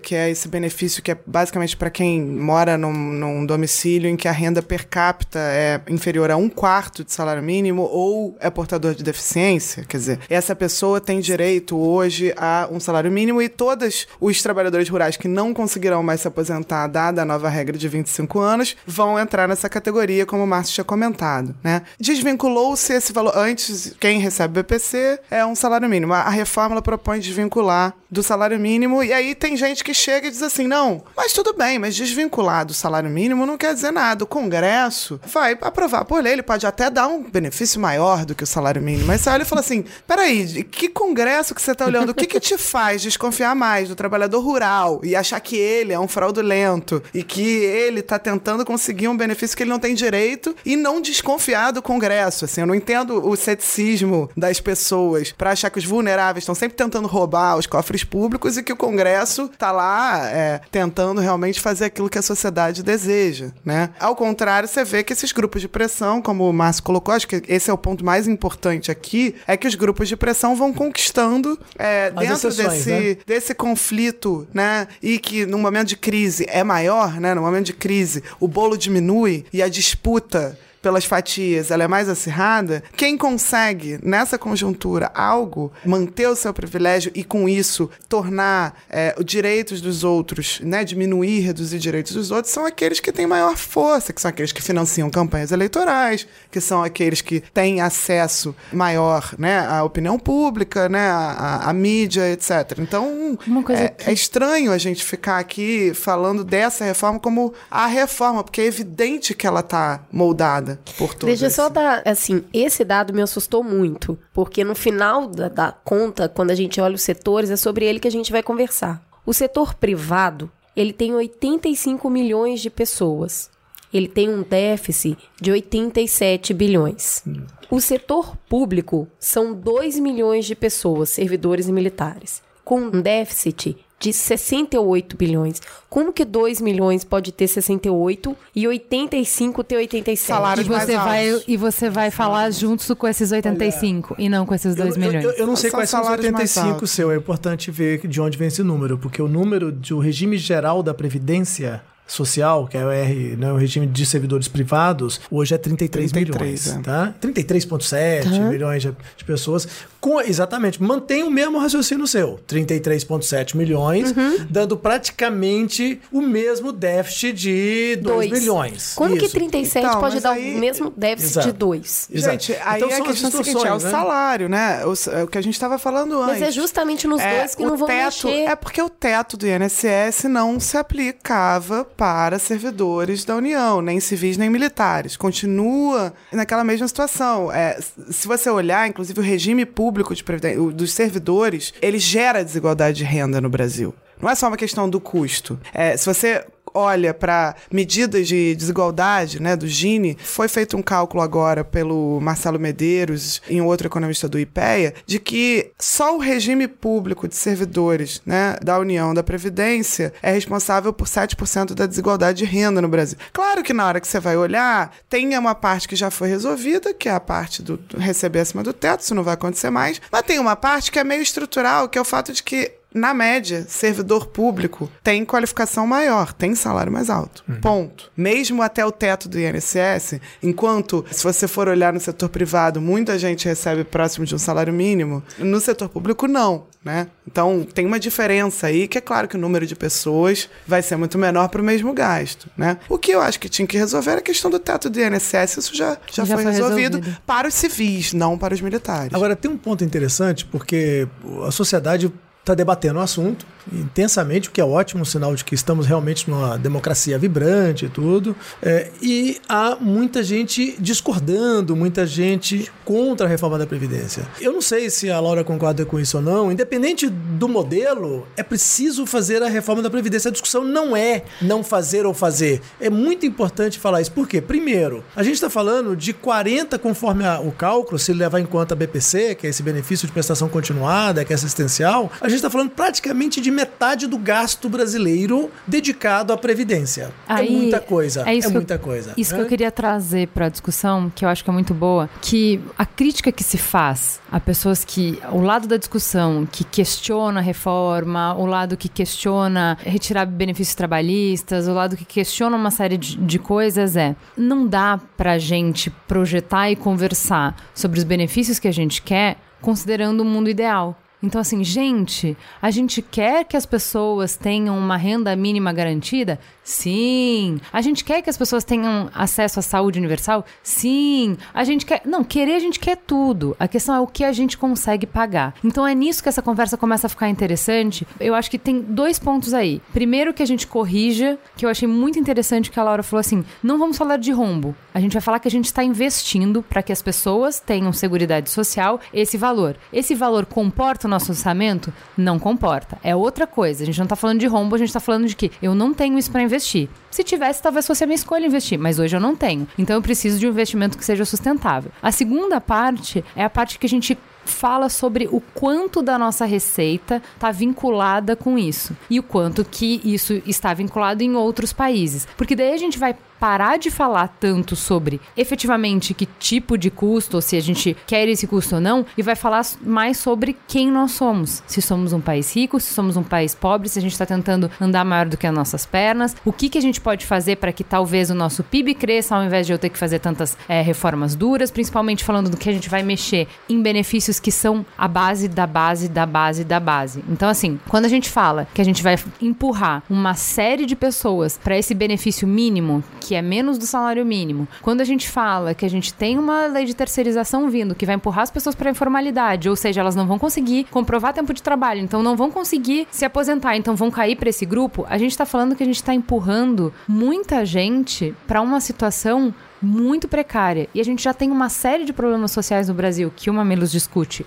que é esse benefício que é basicamente para quem mora num, num domicílio em que a renda per capita é inferior a um quarto de salário mínimo ou é portador de deficiência, quer dizer, essa pessoa tem direito hoje a um salário mínimo e todos os trabalhadores rurais que não conseguirão mais se aposentar, dada a nova regra de 25 anos, vão entrar nessa categoria, como o Márcio tinha comentado. Né? Desvinculou-se esse valor. Antes, quem recebe BPC é um salário mínimo. A reforma propõe desvincular do salário mínimo, e aí tem gente que chega e diz assim: não, mas tudo bem, mas desvincular do salário mínimo não quer dizer nada. O Congresso vai aprovar por lei, ele pode até dar um benefício maior do que o salário mínimo. Mas você olha e fala assim: peraí, que Congresso que você está olhando? O que, que te faz desconfiar mais do trabalhador rural e achar que que ele é um fraudulento e que ele está tentando conseguir um benefício que ele não tem direito e não desconfiar do Congresso. Assim, eu não entendo o ceticismo das pessoas para achar que os vulneráveis estão sempre tentando roubar os cofres públicos e que o Congresso está lá é, tentando realmente fazer aquilo que a sociedade deseja, né? Ao contrário, você vê que esses grupos de pressão, como o Márcio colocou, acho que esse é o ponto mais importante aqui, é que os grupos de pressão vão conquistando é, dentro exceções, desse, né? desse conflito, né? E que num momento de crise é maior, né? No momento de crise, o bolo diminui e a disputa pelas fatias ela é mais acirrada, quem consegue, nessa conjuntura, algo, manter o seu privilégio e, com isso, tornar é, os direitos dos outros, né, diminuir, reduzir direitos dos outros, são aqueles que têm maior força, que são aqueles que financiam campanhas eleitorais, que são aqueles que têm acesso maior né, à opinião pública, né, à, à mídia, etc. Então, é, que... é estranho a gente ficar aqui falando dessa reforma como a reforma, porque é evidente que ela está moldada por todo Deixa eu só dar, assim, esse dado me assustou muito, porque no final da, da conta, quando a gente olha os setores, é sobre ele que a gente vai conversar. O setor privado, ele tem 85 milhões de pessoas. Ele tem um déficit de 87 bilhões. Hum. O setor público são 2 milhões de pessoas, servidores e militares, com um déficit de 68 bilhões. Como que 2 milhões pode ter 68 e 85 ter 87? Salários e você vai E você vai falar junto com esses 85 Olha, e não com esses 2 milhões. Eu, eu, eu, não sei quais são os 85 seu, é importante ver de onde vem esse número, porque o número do regime geral da Previdência social, que é o, R, né, o regime de servidores privados, hoje é 33, 33 milhões. É. Tá? 33,7 tá. milhões de, de, pessoas. Com, exatamente, mantém o mesmo raciocínio seu. 33,7 milhões, uhum. dando praticamente o mesmo déficit de 2 milhões. Como Isso. que 37 então, pode dar aí... o mesmo déficit Exato. de 2? Gente, aí então, é a questão seguinte, é o né? salário, né? O, é o que a gente estava falando antes. Mas é justamente nos é, dois que não vão teto, mexer. É porque o teto do INSS não se aplicava para servidores da União, nem civis nem militares. Continua naquela mesma situação. É, se você olhar, inclusive, o regime público de dos servidores, ele gera desigualdade de renda no Brasil. Não é só uma questão do custo. É, se você olha para medidas de desigualdade, né, do Gini, foi feito um cálculo agora pelo Marcelo Medeiros e um outro economista do IPEA, de que só o regime público de servidores, né, da União da Previdência é responsável por 7% da desigualdade de renda no Brasil. Claro que na hora que você vai olhar, tem uma parte que já foi resolvida, que é a parte do receber acima do teto, isso não vai acontecer mais, mas tem uma parte que é meio estrutural, que é o fato de que na média, servidor público tem qualificação maior, tem salário mais alto. Uhum. Ponto. Mesmo até o teto do INSS, enquanto, se você for olhar no setor privado, muita gente recebe próximo de um salário mínimo, no setor público, não. Né? Então, tem uma diferença aí, que é claro que o número de pessoas vai ser muito menor para o mesmo gasto. Né? O que eu acho que tinha que resolver era a questão do teto do INSS, isso já, já, já foi, foi resolvido, resolvido para os civis, não para os militares. Agora, tem um ponto interessante, porque a sociedade está debatendo o assunto intensamente, o que é ótimo, um sinal de que estamos realmente numa democracia vibrante e tudo. É, e há muita gente discordando, muita gente contra a reforma da Previdência. Eu não sei se a Laura concorda com isso ou não. Independente do modelo, é preciso fazer a reforma da Previdência. A discussão não é não fazer ou fazer. É muito importante falar isso. Por quê? Primeiro, a gente está falando de 40 conforme a, o cálculo, se levar em conta a BPC, que é esse benefício de prestação continuada, que é assistencial, a gente está falando praticamente de metade do gasto brasileiro dedicado à previdência. É Aí, é muita coisa. É, isso é muita coisa. Isso que eu queria trazer para a discussão, que eu acho que é muito boa, que a crítica que se faz a pessoas que o lado da discussão que questiona a reforma, o lado que questiona retirar benefícios trabalhistas, o lado que questiona uma série de, de coisas é não dá para gente projetar e conversar sobre os benefícios que a gente quer considerando o mundo ideal. Então, assim, gente, a gente quer que as pessoas tenham uma renda mínima garantida? Sim. A gente quer que as pessoas tenham acesso à saúde universal? Sim. A gente quer. Não, querer a gente quer tudo. A questão é o que a gente consegue pagar. Então é nisso que essa conversa começa a ficar interessante. Eu acho que tem dois pontos aí. Primeiro, que a gente corrija, que eu achei muito interessante que a Laura falou assim: não vamos falar de rombo. A gente vai falar que a gente está investindo para que as pessoas tenham segurança social, esse valor. Esse valor comporta nosso orçamento? Não comporta. É outra coisa. A gente não está falando de rombo, a gente está falando de que eu não tenho isso para investir. Se tivesse, talvez fosse a minha escolha investir, mas hoje eu não tenho. Então eu preciso de um investimento que seja sustentável. A segunda parte é a parte que a gente fala sobre o quanto da nossa receita está vinculada com isso e o quanto que isso está vinculado em outros países. Porque daí a gente vai parar de falar tanto sobre efetivamente que tipo de custo, se a gente quer esse custo ou não, e vai falar mais sobre quem nós somos. Se somos um país rico, se somos um país pobre, se a gente está tentando andar maior do que as nossas pernas, o que, que a gente pode fazer para que talvez o nosso PIB cresça ao invés de eu ter que fazer tantas é, reformas duras, principalmente falando do que a gente vai mexer em benefícios que são a base da base da base da base. Então, assim, quando a gente fala que a gente vai empurrar uma série de pessoas para esse benefício mínimo, que é menos do salário mínimo, quando a gente fala que a gente tem uma lei de terceirização vindo que vai empurrar as pessoas para a informalidade, ou seja, elas não vão conseguir comprovar tempo de trabalho, então não vão conseguir se aposentar, então vão cair para esse grupo, a gente está falando que a gente está empurrando muita gente para uma situação muito precária. E a gente já tem uma série de problemas sociais no Brasil que o Mamilos discute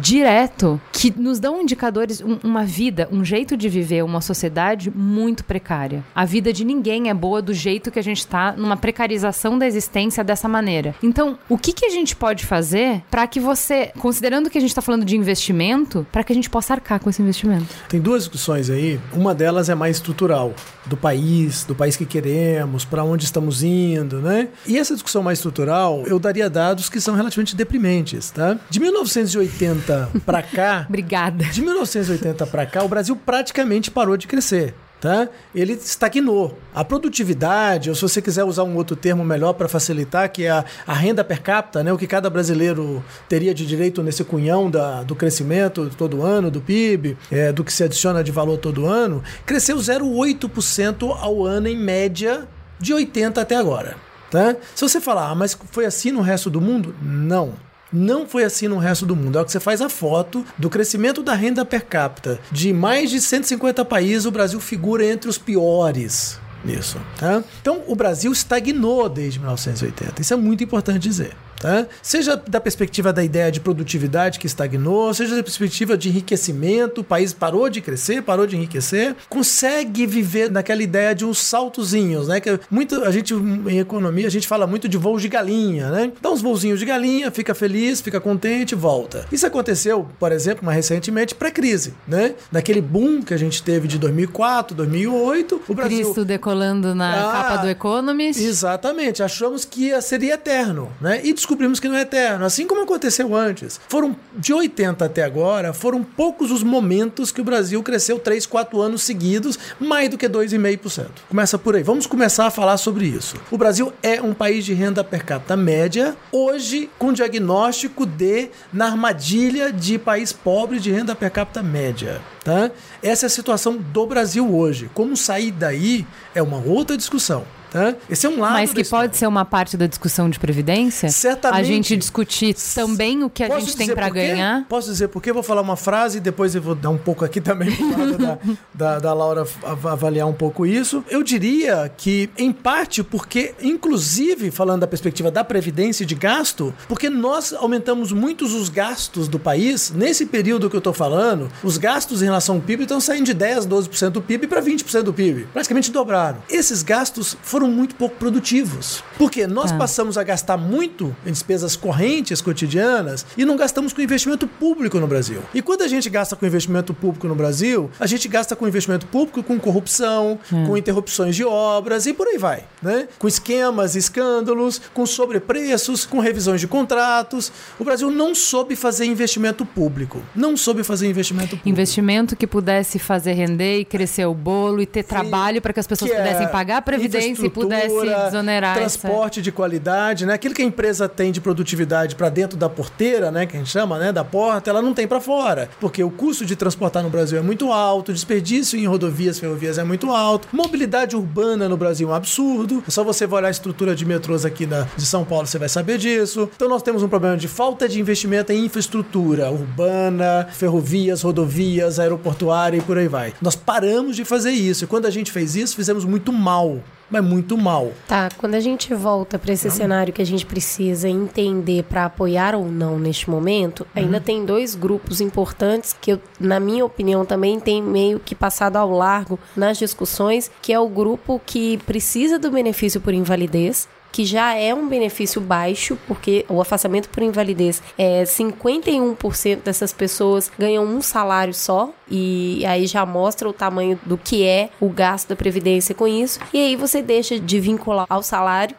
direto, que nos dão indicadores, um, uma vida, um jeito de viver, uma sociedade muito precária. A vida de ninguém é boa do jeito que a gente está numa precarização da existência dessa maneira. Então, o que, que a gente pode fazer para que você, considerando que a gente está falando de investimento, para que a gente possa arcar com esse investimento? Tem duas discussões aí. Uma delas é mais estrutural, do país, do país que queremos, para onde estamos indo, né? E essa discussão mais estrutural, eu daria dados que são relativamente deprimentes, tá? De 1980 para cá. Obrigada. De 1980 para cá, o Brasil praticamente parou de crescer. Tá? Ele estagnou. A produtividade, ou se você quiser usar um outro termo melhor para facilitar, que é a, a, renda per capita, né? o que cada brasileiro teria de direito nesse cunhão da, do crescimento todo ano, do PIB, é, do que se adiciona de valor todo ano, cresceu 0,8% ao ano em média de 80 até agora. Tá? Se você falar, ah, mas foi assim no resto do mundo? Não. Não foi assim no resto do mundo. É o que você faz a foto do crescimento da renda per capita. De mais de 150 países, o Brasil figura entre os piores nisso. Tá? Então, o Brasil estagnou desde 1980. Isso é muito importante dizer. Tá? Seja da perspectiva da ideia de produtividade que estagnou, seja da perspectiva de enriquecimento, o país parou de crescer, parou de enriquecer, consegue viver naquela ideia de uns saltozinhos, né? Que muito a gente em economia a gente fala muito de voos de galinha, né? Dá uns voozinhos de galinha, fica feliz, fica contente, volta. Isso aconteceu, por exemplo, mais recentemente pré-crise, né? Naquele boom que a gente teve de 2004, 2008, o Brasil Cristo decolando na Ah, capa do Economist. Exatamente, achamos que ia- seria eterno, né? E descobrimos que não é eterno, assim como aconteceu antes. Foram de 80 até agora, foram poucos os momentos que o Brasil cresceu 3, 4 anos seguidos, mais do que 2,5%. Começa por aí. Vamos começar a falar sobre isso. O Brasil é um país de renda per capita média, hoje com diagnóstico de na armadilha de país pobre de renda per capita média. Tá? Essa é a situação do Brasil hoje. Como sair daí é uma outra discussão. Tá? Esse é um lado Mas que pode ser uma parte da discussão de previdência? Certamente. A gente discutir também o que a Posso gente tem por quê? ganhar. Posso dizer porque eu vou falar uma frase e depois eu vou dar um pouco aqui também da, da, da Laura av- avaliar um pouco isso. Eu diria que, em parte, porque, inclusive, falando da perspectiva da previdência e de gasto, porque nós aumentamos muitos os gastos do país, nesse período que eu tô falando, os gastos em relação ao PIB estão saindo de 10, 12% do PIB para 20% do PIB. Praticamente dobraram. Esses gastos foram muito pouco produtivos. Porque nós Tá. passamos a gastar muito em despesas correntes cotidianas e não gastamos com investimento público no Brasil. E quando a gente gasta com investimento público no Brasil, a gente gasta com investimento público com corrupção, com interrupções de obras e por aí vai, né? Com esquemas, escândalos, com sobrepreços, com revisões de contratos. O Brasil não soube fazer investimento público. Não soube fazer investimento público. Investimento que pudesse fazer render e crescer o bolo e ter trabalho para que as pessoas que é pudessem pagar a previdência e infraestrutura, desonerar essa- transporte de qualidade, né? Aquilo que a empresa tem de produtividade para dentro da porteira, né, que a gente chama, né, da porta, ela não tem para fora, porque o custo de transportar no Brasil é muito alto, desperdício em rodovias, ferrovias é muito alto, mobilidade urbana no Brasil é um absurdo. É só você olhar a estrutura de metrôs aqui na, de São Paulo, você vai saber disso. Então nós temos um problema de falta de investimento em infraestrutura urbana, ferrovias, rodovias, aeroportuária e por aí vai. Nós paramos de fazer isso. E quando a gente fez isso, fizemos muito mal. Mas muito mal. Tá, quando a gente volta para esse cenário que a gente precisa entender para apoiar ou não neste momento, ainda tem dois grupos importantes que, eu, na minha opinião, também tem meio que passado ao largo nas discussões, que é o grupo que precisa do benefício por invalidez, que já é um benefício baixo, porque o afastamento por invalidez é 51% dessas pessoas ganham um salário só, e aí já mostra o tamanho do que é o gasto da previdência com isso. E aí você deixa de vincular ao salário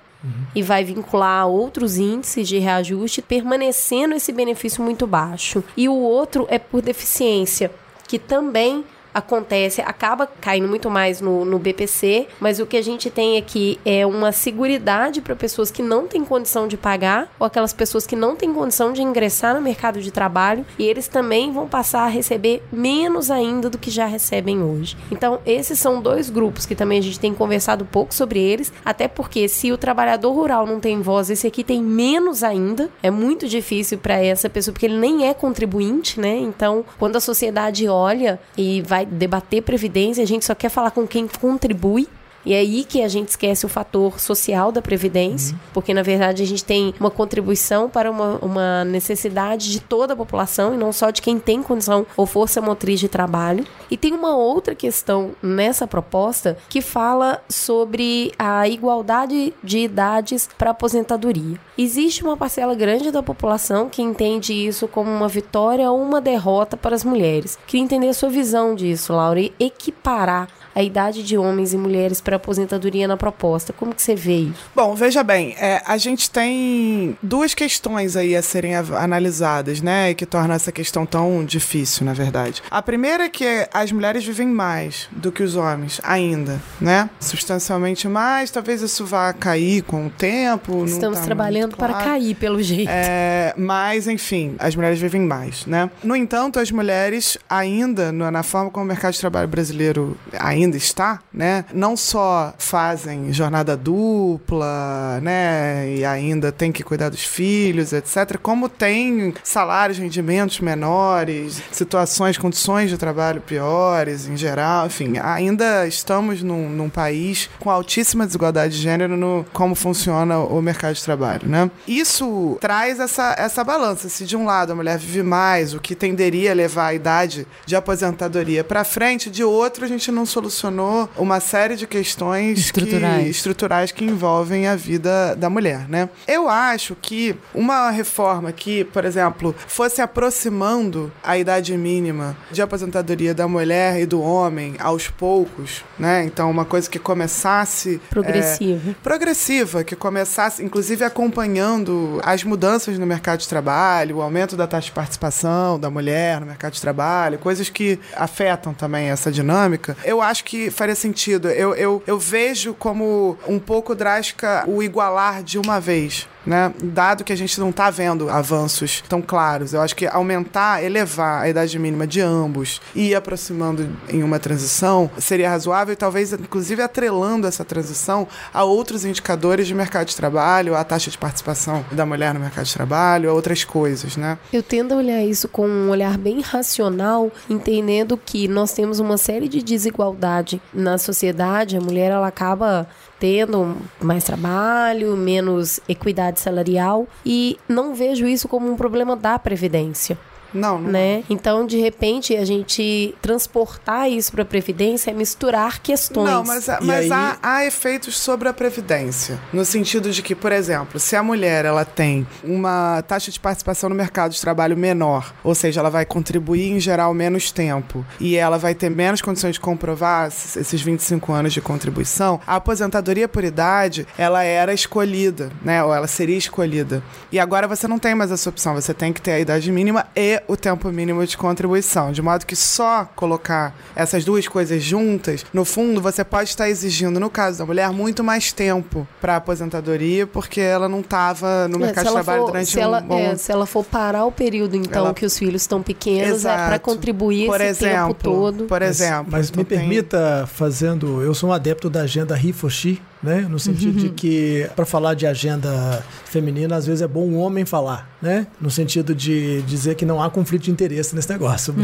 e vai vincular a outros índices de reajuste, permanecendo esse benefício muito baixo. E o outro é por deficiência, que também acontece, acaba caindo muito mais no, no BPC, mas o que a gente tem aqui é uma seguridade para pessoas que não têm condição de pagar ou aquelas pessoas que não têm condição de ingressar no mercado de trabalho e eles também vão passar a receber menos ainda do que já recebem hoje. Então, esses são dois grupos que também a gente tem conversado pouco sobre eles, até porque se o trabalhador rural não tem voz, esse aqui tem menos ainda. É muito difícil para essa pessoa porque ele nem é contribuinte, né? Então, quando a sociedade olha e vai debater previdência, a gente só quer falar com quem contribui. E é aí que a gente esquece o fator social da Previdência, porque na verdade a gente tem uma contribuição para uma, uma necessidade de toda a população e não só de quem tem condição ou força motriz de trabalho. E tem uma outra questão nessa proposta que fala sobre a igualdade de idades para aposentadoria. Existe uma parcela grande da população que entende isso como uma vitória ou uma derrota para as mulheres. Queria entender a sua visão disso, Laura, e equiparar a idade de homens e mulheres para aposentadoria na proposta. Como que você vê isso? Bom, veja bem, é, a gente tem duas questões aí a serem analisadas, né? E que tornam essa questão tão difícil, na verdade. A primeira é que as mulheres vivem mais do que os homens, ainda, né? Substancialmente mais, talvez isso vá cair com o tempo. Estamos tá trabalhando muito para claro. cair, pelo jeito. É, mas, enfim, as mulheres vivem mais, né? No entanto, as mulheres ainda, na forma como o mercado de trabalho brasileiro ainda ainda está, né, não só fazem jornada dupla, né, e ainda tem que cuidar dos filhos, etc., como tem salários, rendimentos menores, situações, condições de trabalho piores em geral, enfim, ainda estamos num, num país com altíssima desigualdade de gênero no como funciona o mercado de trabalho, né? Isso traz essa, essa balança. Se de um lado a mulher vive mais, o que tenderia a levar a idade de aposentadoria para frente, de outro a gente não solucionou uma série de questões estruturais que, estruturais que envolvem a vida da mulher, né? Eu acho que uma reforma que, por exemplo, fosse aproximando a idade mínima de aposentadoria da mulher e do homem aos poucos, né? Então, uma coisa que começasse Progressiva. é, progressiva, que começasse, inclusive, acompanhando as mudanças no mercado de trabalho, o aumento da taxa de participação da mulher no mercado de trabalho, coisas que afetam também essa dinâmica. Eu acho que faria sentido. Eu, eu, eu vejo como um pouco drástica o igualar de uma vez né? Dado que a gente não está vendo avanços tão claros, eu acho que aumentar, elevar a idade mínima de ambos e ir aproximando em uma transição seria razoável e talvez, inclusive, atrelando essa transição a outros indicadores de mercado de trabalho, a taxa de participação da mulher no mercado de trabalho, a outras coisas, né? Eu tendo a olhar isso com um olhar bem racional, entendendo que nós temos uma série de desigualdade na sociedade, a mulher ela acaba tendo mais trabalho, menos equidade salarial e não vejo isso como um problema da previdência. Não, não. Né? Então, de repente, a gente transportar isso para a Previdência é misturar questões. Não, mas, mas aí- há, há efeitos sobre a Previdência. No sentido de que, por exemplo, se a mulher ela tem uma taxa de participação no mercado de trabalho menor, ou seja, ela vai contribuir em geral menos tempo e ela vai ter menos condições de comprovar esses esses 25 anos de contribuição, a aposentadoria por idade ela era escolhida, né? Ou ela seria escolhida. E agora você não tem mais essa opção, você tem que ter a idade mínima e o tempo mínimo de contribuição, de modo que só colocar essas duas coisas juntas, no fundo, você pode estar exigindo, no caso da mulher, muito mais tempo para aposentadoria, porque ela não estava no É, mercado se de ela trabalho for, durante ela, um bom é, se ela for parar o período, então, Ela- que os filhos estão pequenos, é para Exato. contribuir por esse exemplo, tempo todo. Por exemplo. Mas me tu tem- permita fazendo. Eu sou um adepto da agenda Rifoshi, né? No sentido de que, para falar de agenda feminina, às vezes é bom um homem falar, né? No sentido de dizer que não há conflito de interesse nesse negócio.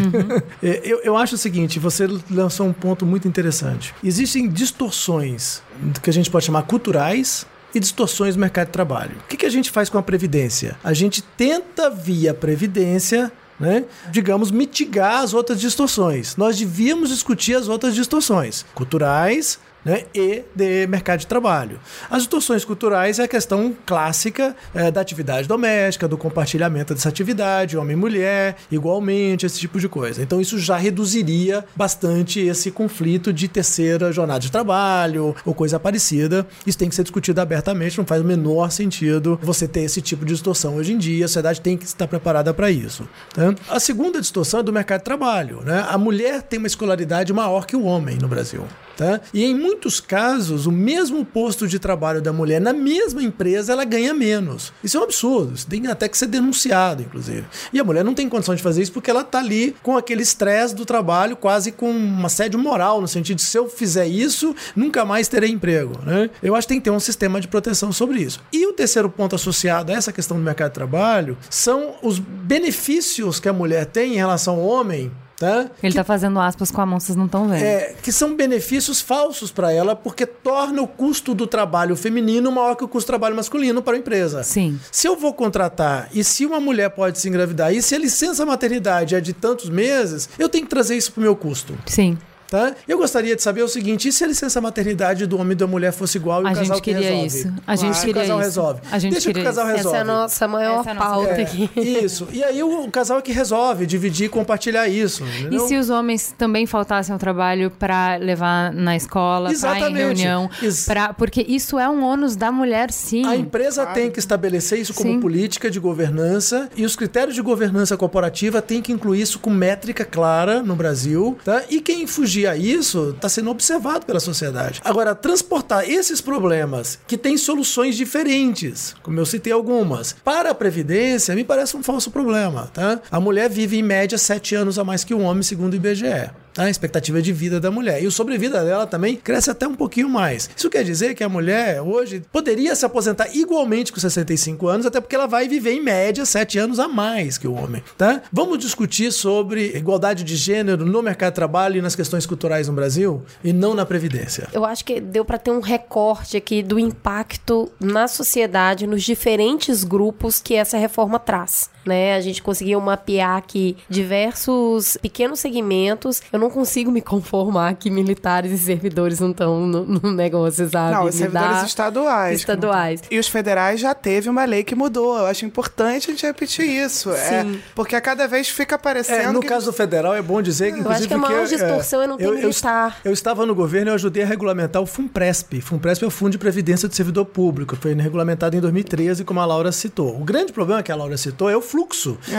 É, eu, eu acho o seguinte: você lançou um ponto muito interessante. Existem distorções que a gente pode chamar culturais e distorções no mercado de trabalho. O que, que a gente faz com a Previdência? A gente tenta, via Previdência, né, digamos, mitigar as outras distorções. Nós devíamos discutir as outras distorções culturais né, e de mercado de trabalho. As distorções culturais é a questão clássica eh, da atividade doméstica, do compartilhamento dessa atividade, homem e mulher, igualmente, esse tipo de coisa. Então isso já reduziria bastante esse conflito de terceira jornada de trabalho ou coisa parecida. Isso tem que ser discutido abertamente, não faz o menor sentido você ter esse tipo de distorção hoje em dia. A sociedade tem que estar preparada para isso. tá? A segunda distorção é do mercado de trabalho. Né? A mulher tem uma escolaridade maior que o homem no Brasil. Tá? E em muitos casos, o mesmo posto de trabalho da mulher na mesma empresa, ela ganha menos. Isso é um absurdo. Isso tem até que ser denunciado, inclusive. E a mulher não tem condição de fazer isso porque ela está ali com aquele estresse do trabalho, quase com um assédio moral, no sentido de se eu fizer isso, nunca mais terei emprego. Né? Eu acho que tem que ter um sistema de proteção sobre isso. E o terceiro ponto associado a essa questão do mercado de trabalho são os benefícios que a mulher tem em relação ao homem. Tá? Ele tá fazendo aspas com a mão, vocês não estão vendo. É, que são benefícios falsos para ela, porque torna o custo do trabalho feminino maior que o custo do trabalho masculino para a empresa. Sim. Se eu vou contratar e se uma mulher pode se engravidar e se a licença maternidade é de tantos meses, eu tenho que trazer isso para o meu custo. Sim. Tá? Eu gostaria de saber o seguinte: e se a licença maternidade do homem e da mulher fosse igual e A o casal gente que queria resolve? isso. A gente Se queria o casal isso. resolve. A gente Deixa que o queria casal isso. resolve. Essa é a nossa maior Essa é nossa pauta É, aqui. Isso. E aí o, o casal é que resolve dividir e compartilhar isso. E entendeu? se os homens também faltassem ao trabalho pra levar na escola, pra ir em Exatamente. reunião, Ex- pra, porque isso é um ônus da mulher, sim. A empresa tem que estabelecer isso como Sim. política de governança e os critérios de governança corporativa têm que incluir isso com métrica clara no Brasil, tá? E quem fugir isso está sendo observado pela sociedade. Agora, transportar esses problemas que têm soluções diferentes, como eu citei algumas, para a previdência me parece um falso problema, tá? A mulher vive em média sete anos a mais que o homem, segundo o IBGE. A expectativa de vida da mulher. E o sobrevida dela também cresce até um pouquinho mais. Isso quer dizer que a mulher hoje poderia se aposentar igualmente com 65 anos, até porque ela vai viver em média 7 anos a mais que o homem. Tá? Vamos discutir sobre igualdade de gênero no mercado de trabalho e nas questões culturais no Brasil e não na Previdência. Eu acho que deu para ter um recorte aqui do impacto na sociedade, nos diferentes grupos que essa reforma traz. Né? A gente conseguiu mapear aqui diversos pequenos segmentos. Eu não consigo me conformar que militares e servidores não estão no, no negócio, sabe? Não, os Me servidores estaduais. Estaduais. E os federais já teve uma lei que mudou. Eu acho importante a gente repetir isso. É, Sim. porque a cada vez fica parecendo É, no que... caso do federal, é bom dizer que, Eu acho inclusive, que a maior que, distorção é não ter eu, eu, militar. eu estava no governo e eu ajudei a regulamentar o FUNPRESP. FUNPRESP é o Fundo de Previdência do Servidor Público. Foi regulamentado em 2013, como a Laura citou. O grande problema que a Laura citou é o fluxo.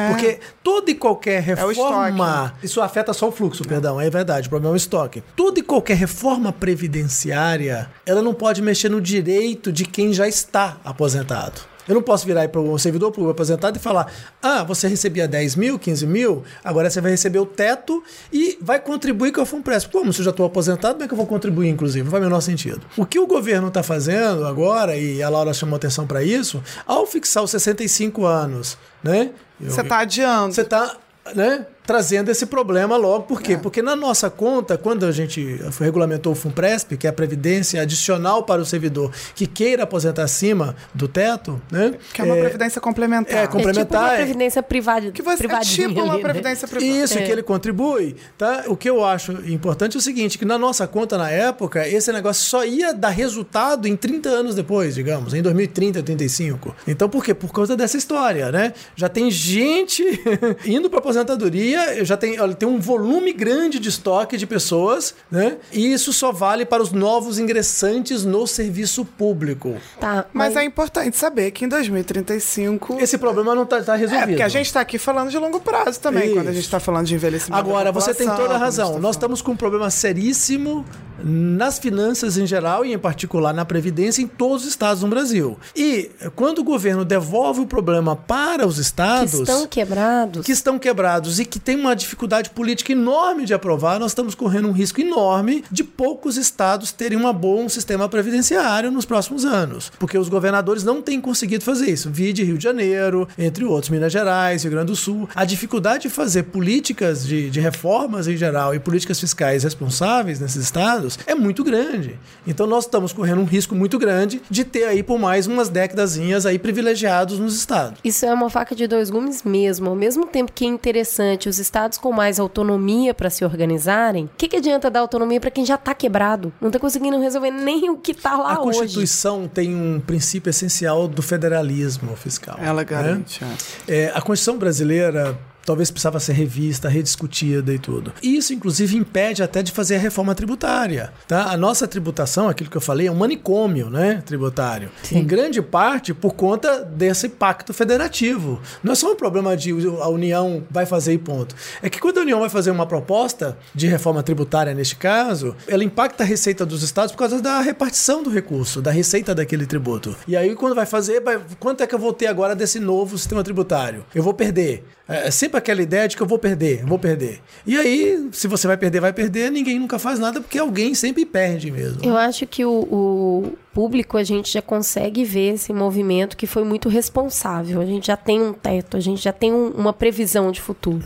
Porque toda e qualquer É reforma... isso afeta só o fluxo, perdão, é verdade. O problema é o estoque. Toda e qualquer reforma previdenciária, ela não pode mexer no direito de quem já está aposentado. Eu não posso virar para um servidor público aposentado e falar: ah, você recebia 10 mil, 15 mil, agora você vai receber o teto e vai contribuir com a FUNPRESP. Como se eu já estou aposentado, como é que eu vou contribuir, inclusive? Não faz o menor sentido. O que o governo está fazendo agora, e a Laura chamou atenção para isso, ao fixar os 65 anos, né? Você tá adiando. você está né, trazendo esse problema logo. Por quê? Porque na nossa conta, quando a gente regulamentou o FUNPRESP, que é a previdência adicional para o servidor que queira aposentar acima do teto, né? Que é uma previdência complementar. é, É tipo complementar uma é- previdência privada. Que você é tipo uma né? previdência privada. Isso, que ele contribui, tá? O que eu acho importante é o seguinte, que na nossa conta, na época, esse negócio só ia dar resultado em 30 anos depois, digamos, em 2030, 35. Então, por quê? Por causa dessa história, né? Já tem gente indo para aposentadoria, já tem, olha, tem um volume grande de estoque de pessoas, né? E isso só vale para os novos ingressantes no serviço público. Tá, Mas é importante saber que em 2035... Esse problema não está resolvido. É, porque a gente está aqui falando de longo prazo também, Isso. quando a gente está falando de envelhecimento Agora, da você tem toda a razão. tá Nós falando- estamos com um problema seríssimo nas finanças em geral e, em particular, na Previdência em todos os estados no Brasil. E quando o governo devolve o problema para os que estados. estão quebrados. que estão quebrados e que tem uma dificuldade política enorme de aprovar, nós estamos correndo um risco enorme de poucos estados terem um bom sistema previdenciário nos próximos anos. Porque os governadores não têm conseguido fazer isso. Vide Rio de Janeiro, entre outros, Minas Gerais, Rio Grande do Sul. A dificuldade de fazer políticas de, de reformas em geral e políticas fiscais responsáveis nesses estados é muito grande. Então nós estamos correndo um risco muito grande de ter aí por mais umas décadazinhas aí privilegiados nos estados. Isso é uma faca de dois gumes mesmo. Ao mesmo tempo que é interessante os estados com mais autonomia para se organizarem, o que, que adianta dar autonomia para quem já tá quebrado? Não tá conseguindo resolver nem o que tá lá A hoje. Constituição tem um princípio essencial do federalismo fiscal. Ela né? garante. é. É, a Constituição brasileira talvez precisava ser revista, rediscutida e tudo. Isso, inclusive, impede até de fazer a reforma tributária. Tá? A nossa tributação, aquilo que eu falei, é um manicômio né, tributário. Em grande parte por conta desse pacto federativo. Não é só um problema de a União vai fazer e ponto. É que quando a União vai fazer uma proposta de reforma tributária, neste caso, ela impacta a receita dos estados por causa da repartição do recurso, da receita daquele tributo. E aí, quando vai fazer, quanto é que eu vou ter agora desse novo sistema tributário? Eu vou perder. É é sempre aquela ideia de que eu vou perder, eu vou perder. E aí, se você vai perder, vai perder, ninguém nunca faz nada porque alguém sempre perde mesmo. Eu acho que o, o público, a gente já consegue ver esse movimento que foi muito responsável. A gente já tem um teto, a gente já tem um- uma previsão de futuro.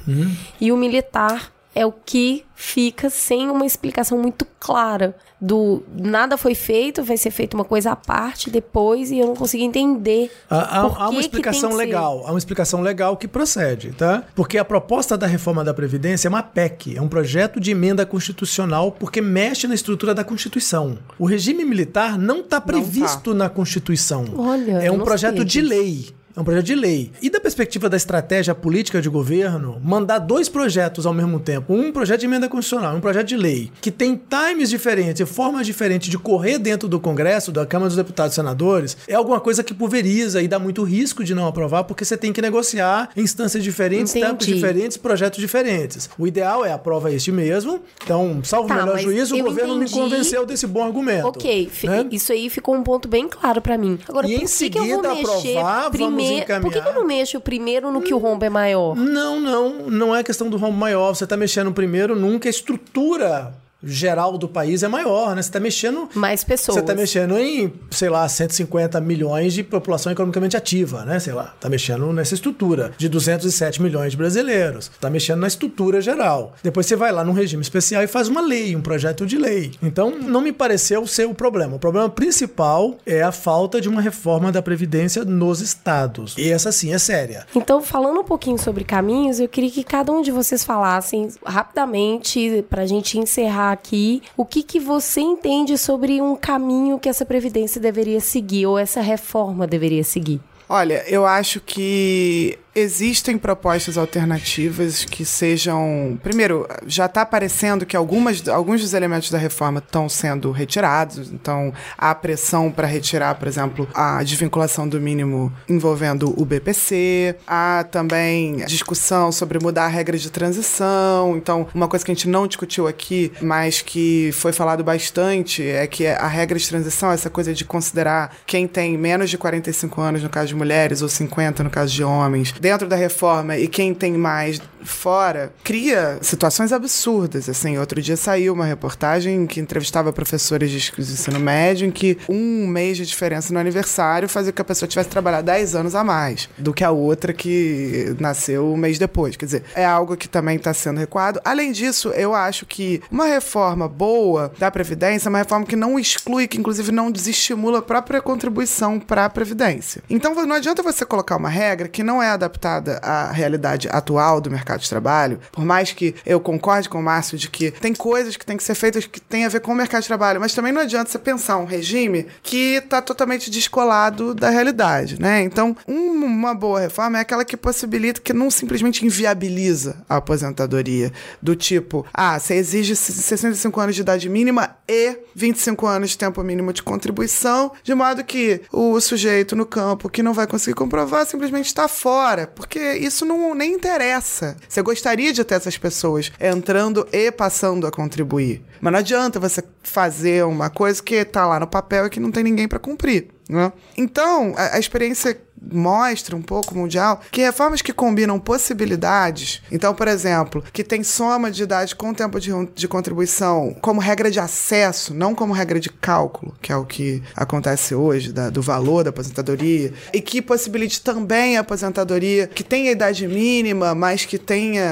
E o militar é o que fica sem uma explicação muito clara do nada foi feito, vai ser feita uma coisa à parte depois e eu não consegui entender. Há, há- há uma explicação que ser. legal, há uma explicação legal que procede, tá? Porque a proposta da reforma da Previdência é uma PEC, é um projeto de emenda constitucional porque mexe na estrutura da Constituição. O regime militar não está previsto na Constituição. Olha, é um não projeto de lei. É um projeto de lei. E da perspectiva da estratégia política de governo, mandar dois projetos ao mesmo tempo, um projeto de emenda constitucional, um projeto de lei, que tem times diferentes e formas diferentes de correr dentro do Congresso, da Câmara dos Deputados e Senadores, é alguma coisa que pulveriza e dá muito risco de não aprovar, porque você tem que negociar instâncias diferentes, Entendi. tempos diferentes, projetos diferentes. O ideal é aprova este mesmo. Então, salvo Tá, o melhor juízo, o governo me entendi. convenceu desse bom argumento. Ok, né? isso aí ficou um ponto bem claro pra mim. Agora, E por em que, que eu vou seguida mexer aprovar, vamos me... Por que, que eu não mexo primeiro no que o rombo é maior? Não, não. Não é questão do rombo maior. Você está mexendo primeiro num que a estrutura geral do país é maior, né? Você está mexendo. Mais pessoas. Você está mexendo em, sei lá, 150 milhões de população economicamente ativa, né? Sei lá. Está mexendo nessa estrutura de 207 milhões de brasileiros. Está mexendo na estrutura geral. Depois você vai lá num regime especial e faz uma lei, um projeto de lei. Então, não me pareceu ser o problema. O problema principal é a falta de uma reforma da Previdência nos estados. E essa sim é séria. Então, falando um pouquinho sobre caminhos, eu queria que cada um de vocês falassem rapidamente, para a gente encerrar aqui o que, que você entende sobre um caminho que essa Previdência deveria seguir ou essa reforma deveria seguir. Olha, eu acho que Existem propostas alternativas que sejam. Primeiro, já está aparecendo que algumas, alguns dos elementos da reforma estão sendo retirados, então há pressão para retirar, por exemplo, a desvinculação do mínimo envolvendo o BPC, há também discussão sobre mudar a regra de transição. Então, uma coisa que a gente não discutiu aqui, mas que foi falado bastante, é que a regra de transição, essa coisa de considerar quem tem menos de 45 anos, no caso de mulheres, ou 50 no caso de homens, dentro da reforma e quem tem mais fora, cria situações absurdas. Assim, outro dia saiu uma reportagem que entrevistava professores de ensino médio em que um mês de diferença no aniversário fazia com que a pessoa tivesse trabalhado 10 anos a mais do que a outra que nasceu um mês depois. Quer dizer, é algo que também está sendo recuado. Além disso, eu acho que uma reforma boa da Previdência é uma reforma que não exclui, que inclusive não desestimula a própria contribuição para a Previdência. Então não adianta você colocar uma regra que não é adaptada adaptada à realidade atual do mercado de trabalho, por mais que eu concorde com o Márcio de que tem coisas que têm que ser feitas que têm a ver com o mercado de trabalho, mas também não adianta você pensar um regime que está totalmente descolado da realidade, né? Então, um, uma boa reforma é aquela que possibilita, que não simplesmente inviabiliza a aposentadoria, do tipo, ah, você exige 65 anos de idade mínima e 25 anos de tempo mínimo de contribuição, de modo que o sujeito no campo que não vai conseguir comprovar simplesmente está fora porque isso não nem interessa. Você gostaria de ter essas pessoas entrando e passando a contribuir. Mas não adianta você fazer uma coisa que está lá no papel e que não tem ninguém para cumprir. Né? Então, a, a experiência mostra um pouco mundial que reformas que combinam possibilidades, então, por exemplo, que tem soma de idade com tempo de, de contribuição como regra de acesso, não como regra de cálculo, que é o que acontece hoje, da, do valor da aposentadoria, e que possibilite também a aposentadoria que tenha idade mínima, mas que tenha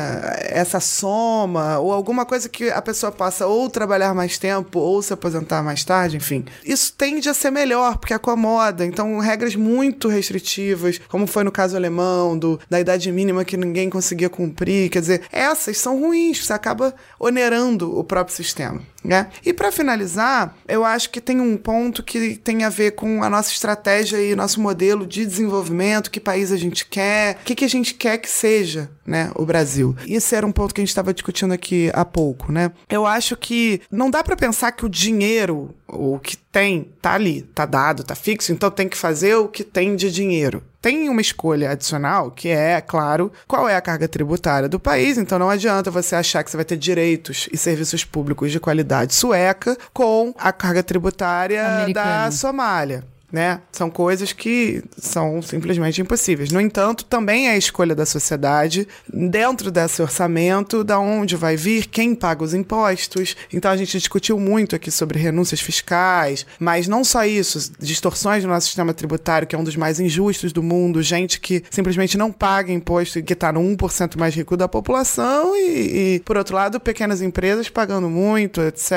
essa soma, ou alguma coisa que a pessoa possa ou trabalhar mais tempo ou se aposentar mais tarde, enfim. Isso tende a ser melhor, porque acomoda. Então, regras muito restritivas como foi no caso alemão, do, da idade mínima que ninguém conseguia cumprir. Quer dizer, essas são ruins, você acaba onerando o próprio sistema. Né? E para finalizar, eu acho que tem um ponto que tem a ver com a nossa estratégia e nosso modelo de desenvolvimento, que país a gente quer, o que, que a gente quer que seja né, o Brasil. Esse era um ponto que a gente estava discutindo aqui há pouco. Né? Eu acho que não dá para pensar que o dinheiro, o que tem, tá ali, tá dado, tá fixo, então tem que fazer o que tem de dinheiro tem uma escolha adicional, que é, claro, qual é a carga tributária do país. Então não adianta você achar que você vai ter direitos e serviços públicos de qualidade sueca com a carga tributária Americana. da Somália né? São coisas que são simplesmente impossíveis. No entanto, também é a escolha da sociedade dentro desse orçamento, da onde vai vir, quem paga os impostos. Então a gente discutiu muito aqui sobre renúncias fiscais, mas não só isso, distorções no nosso sistema tributário, que é um dos mais injustos do mundo, gente que simplesmente não paga imposto e que está no 1% mais rico da população e, e, por outro lado, pequenas empresas pagando muito, etc.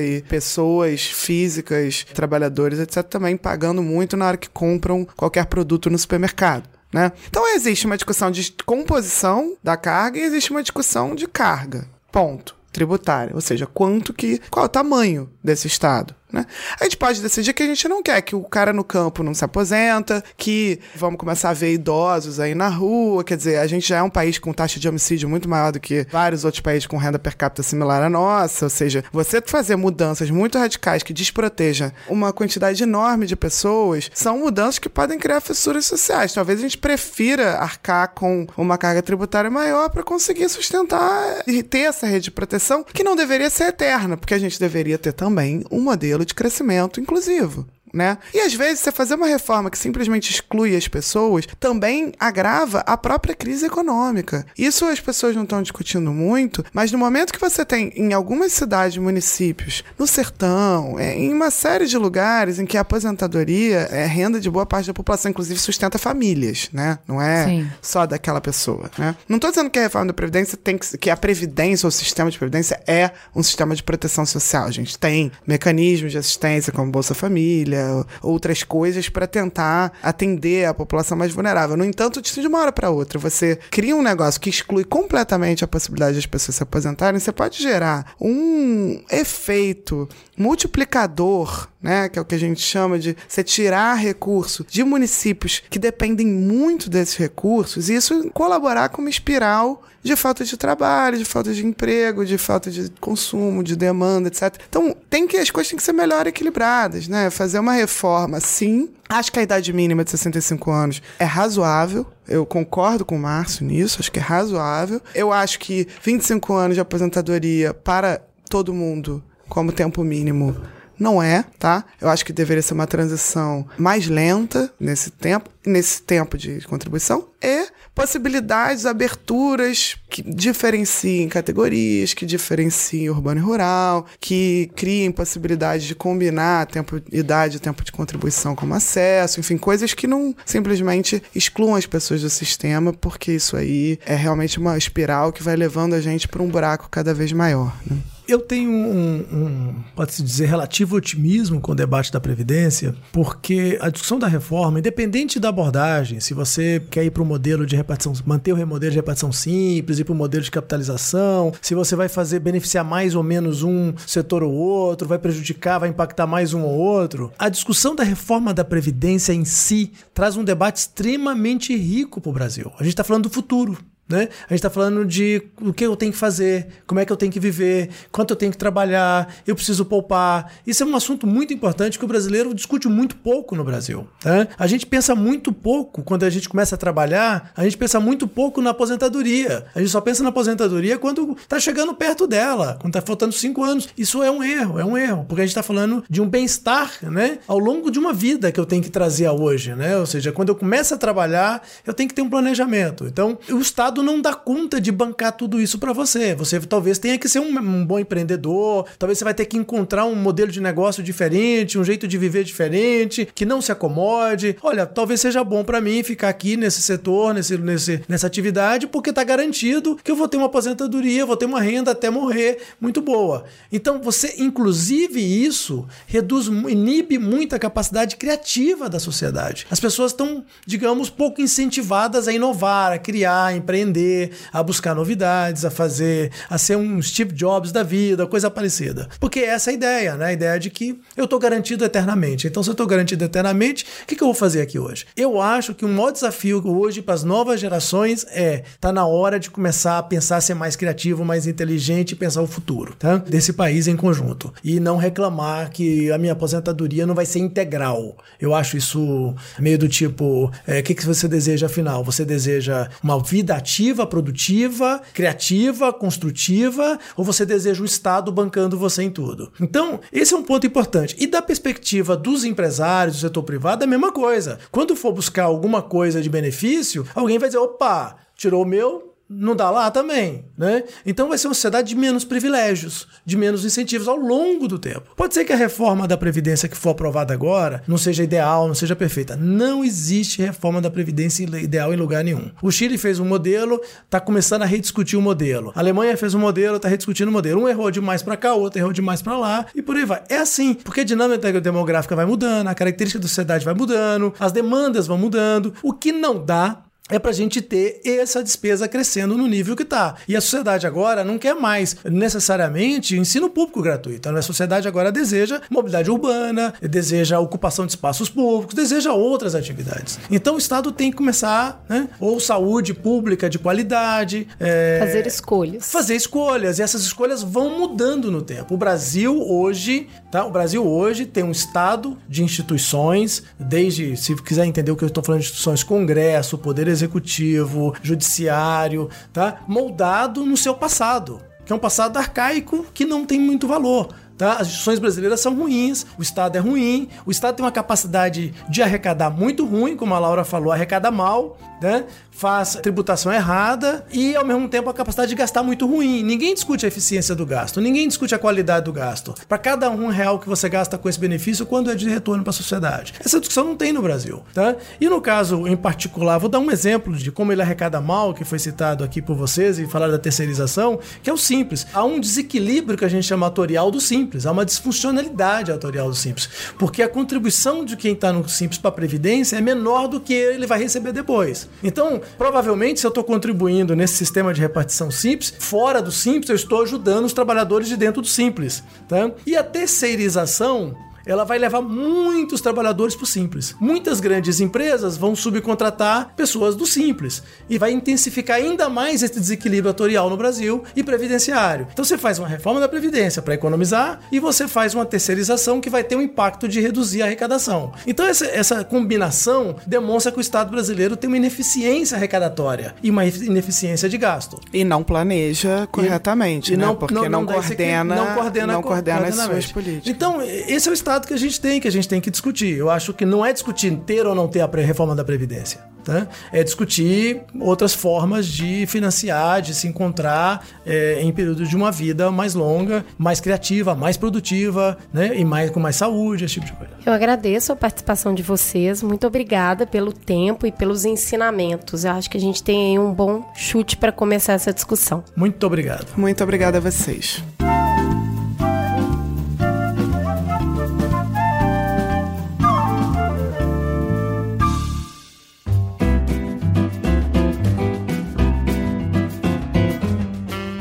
E pessoas físicas, trabalhadores, etc. também pagando muito na hora que compram qualquer produto no supermercado. Né? Então existe uma discussão de composição da carga e existe uma discussão de carga. Ponto. Tributária. Ou seja, quanto que. qual é o tamanho desse Estado. Né? A gente pode decidir que a gente não quer que o cara no campo não se aposenta, que vamos começar a ver idosos aí na rua. Quer dizer, a gente já é um país com taxa de homicídio muito maior do que vários outros países com renda per capita similar à nossa. Ou seja, você fazer mudanças muito radicais que desprotejam uma quantidade enorme de pessoas são mudanças que podem criar fissuras sociais. Talvez a gente prefira arcar com uma carga tributária maior para conseguir sustentar e ter essa rede de proteção que não deveria ser eterna, porque a gente deveria ter também um modelo de crescimento inclusivo. Né? E às vezes você fazer uma reforma que simplesmente exclui as pessoas também agrava a própria crise econômica. Isso as pessoas não estão discutindo muito, mas no momento que você tem em algumas cidades, municípios, no sertão, é, em uma série de lugares em que a aposentadoria é renda de boa parte da população, inclusive sustenta famílias, né? Não é Sim. só daquela pessoa, né? Não estou dizendo que a reforma da Previdência tem que, que a Previdência ou o sistema de Previdência é um sistema de proteção social. A gente tem mecanismos de assistência como Bolsa Família, outras coisas para tentar atender a população mais vulnerável. No entanto, de uma hora para outra, você cria um negócio que exclui completamente a possibilidade das pessoas se aposentarem, você pode gerar um efeito multiplicador, né, que é o que a gente chama de você tirar recurso de municípios que dependem muito desses recursos e isso colaborar com uma espiral de falta de trabalho, de falta de emprego, de falta de consumo, de demanda, etc. Então, tem que as coisas têm que ser melhor equilibradas, né? Fazer uma reforma, sim. Acho que a idade mínima de 65 anos é razoável. Eu concordo com o Márcio nisso, acho que é razoável. Eu acho que 25 anos de aposentadoria para todo mundo como tempo mínimo não é, tá? Eu acho que deveria ser uma transição mais lenta nesse tempo, nesse tempo de contribuição e possibilidades, aberturas que diferenciem categorias, que diferenciem urbano e rural, que criem possibilidades de combinar tempo, idade e tempo de contribuição como acesso, enfim, coisas que não simplesmente excluam as pessoas do sistema, porque isso aí é realmente uma espiral que vai levando a gente para um buraco cada vez maior. Né? Eu tenho um, um pode-se dizer, relativo otimismo com o debate da Previdência, porque a discussão da reforma, independente da abordagem, se você quer ir para o modelo de repartição, manter o modelo de repartição simples, ir para o modelo de capitalização, se você vai fazer beneficiar mais ou menos um setor ou outro, vai prejudicar, vai impactar mais um ou outro, a discussão da reforma da Previdência em si traz um debate extremamente rico para o Brasil. A gente está falando do futuro. Né? A gente está falando de o que eu tenho que fazer, como é que eu tenho que viver, quanto eu tenho que trabalhar, eu preciso poupar. Isso é um assunto muito importante que o brasileiro discute muito pouco no Brasil. Tá? A gente pensa muito pouco, quando a gente começa a trabalhar, a gente pensa muito pouco na aposentadoria. A gente só pensa na aposentadoria quando está chegando perto dela, quando está faltando cinco anos. Isso é um erro, é um erro, porque a gente está falando de um bem-estar né? ao longo de uma vida que eu tenho que trazer a hoje. Né? Ou seja, quando eu começo a trabalhar, eu tenho que ter um planejamento. Então, o Estado Não dá conta de bancar tudo isso para você. Você talvez tenha que ser um, um, bom empreendedor, talvez você vai ter que encontrar um modelo de negócio diferente, um jeito de viver diferente, que não se acomode. Olha, talvez seja bom para mim ficar aqui nesse setor, nesse, nesse, nessa atividade, porque tá garantido que eu vou ter uma aposentadoria, vou ter uma renda até morrer muito boa. Então, você, inclusive, isso reduz, inibe muito a capacidade criativa da sociedade. As pessoas estão, digamos, pouco incentivadas a inovar, a criar, a empreender aprender, a buscar novidades, a fazer, a ser um Steve Jobs da vida, coisa parecida. Porque essa é a ideia, né? A ideia de que eu estou garantido eternamente. Então, se eu estou garantido eternamente, o que, que, eu vou fazer aqui hoje? Eu acho que o maior desafio hoje para as novas gerações é tá na hora de começar a pensar ser mais criativo, mais inteligente e pensar o futuro, tá? Desse país em conjunto. E não reclamar que a minha aposentadoria não vai ser integral. Eu acho isso meio do tipo, é, o que, que você deseja afinal? Você deseja uma vida ativa ativa, produtiva, criativa, construtiva, ou você deseja o Estado bancando você em tudo? Então, esse é um ponto importante. E da perspectiva dos empresários do setor privado, é a mesma coisa. Quando for buscar alguma coisa de benefício, alguém vai dizer: opa, tirou o meu, não dá lá também, né? Então vai ser uma sociedade de menos privilégios, de menos incentivos ao longo do tempo. Pode ser que a reforma da Previdência que for aprovada agora não seja ideal, não seja perfeita. Não existe reforma da Previdência ideal em lugar nenhum. O Chile fez um modelo, está começando a rediscutir o modelo. A Alemanha fez um modelo, está rediscutindo o modelo. Um errou demais para cá, outro errou demais para lá, e por aí vai. É assim, porque a dinâmica demográfica vai mudando, a característica da sociedade vai mudando, as demandas vão mudando. O que não dá é para a gente ter essa despesa crescendo no nível que está. E a sociedade agora não quer mais necessariamente ensino público gratuito. A sociedade agora deseja mobilidade urbana, deseja ocupação de espaços públicos, deseja outras atividades. Então o Estado tem que começar, né? ou saúde pública de qualidade. É... Fazer escolhas. Fazer escolhas. E essas escolhas vão mudando no tempo. O Brasil hoje, tá? O Brasil hoje tem um Estado de instituições, desde, se quiser entender o que eu estou falando de instituições, Congresso, Poder Executivo, executivo, judiciário, tá? Moldado no seu passado, que é um passado arcaico que não tem muito valor. Tá? As instituições brasileiras são ruins, o Estado é ruim, o Estado tem uma capacidade de arrecadar muito ruim, como a Laura falou, arrecada mal, né? faz tributação errada e, ao mesmo tempo, a capacidade de gastar muito ruim. Ninguém discute a eficiência do gasto, ninguém discute a qualidade do gasto. Para cada um real que você gasta com esse benefício, quando é de retorno para a sociedade? Essa discussão não tem no Brasil. Tá? E no caso em particular, vou dar um exemplo de como ele arrecada mal, que foi citado aqui por vocês, e falar da terceirização, que é o simples. Há um desequilíbrio que a gente chama atorial do simples, há uma disfuncionalidade atorial do simples, porque a contribuição de quem está no simples para a Previdência é menor do que ele vai receber depois. Então, provavelmente, se eu estou contribuindo nesse sistema de repartição simples, fora do simples, eu estou ajudando os trabalhadores de dentro do simples. Tá? E a terceirização ela vai levar muitos trabalhadores para o simples. Muitas grandes empresas vão subcontratar pessoas do simples e vai intensificar ainda mais esse desequilíbrio atorial no Brasil e previdenciário. Então você faz uma reforma da previdência para economizar e você faz uma terceirização que vai ter um impacto de reduzir a arrecadação. Então essa, essa combinação demonstra que o Estado brasileiro tem uma ineficiência arrecadatória e uma ineficiência de gasto. E não planeja corretamente, e, né? não, Porque não, não, não coordena, não coordena, não coordena as suas políticas. Então, esse é o Estado que a gente tem, que a gente tem que discutir. Eu acho que não é discutir ter ou não ter a reforma da Previdência. Tá? É discutir outras formas de financiar, de se encontrar é, em períodos de uma vida mais longa, mais criativa, mais produtiva, né? E mais, com mais saúde, esse tipo de coisa. Eu agradeço a participação de vocês. Muito obrigada pelo tempo e pelos ensinamentos. Eu acho que a gente tem aí um bom chute para começar essa discussão. Muito obrigado. Muito obrigada a vocês.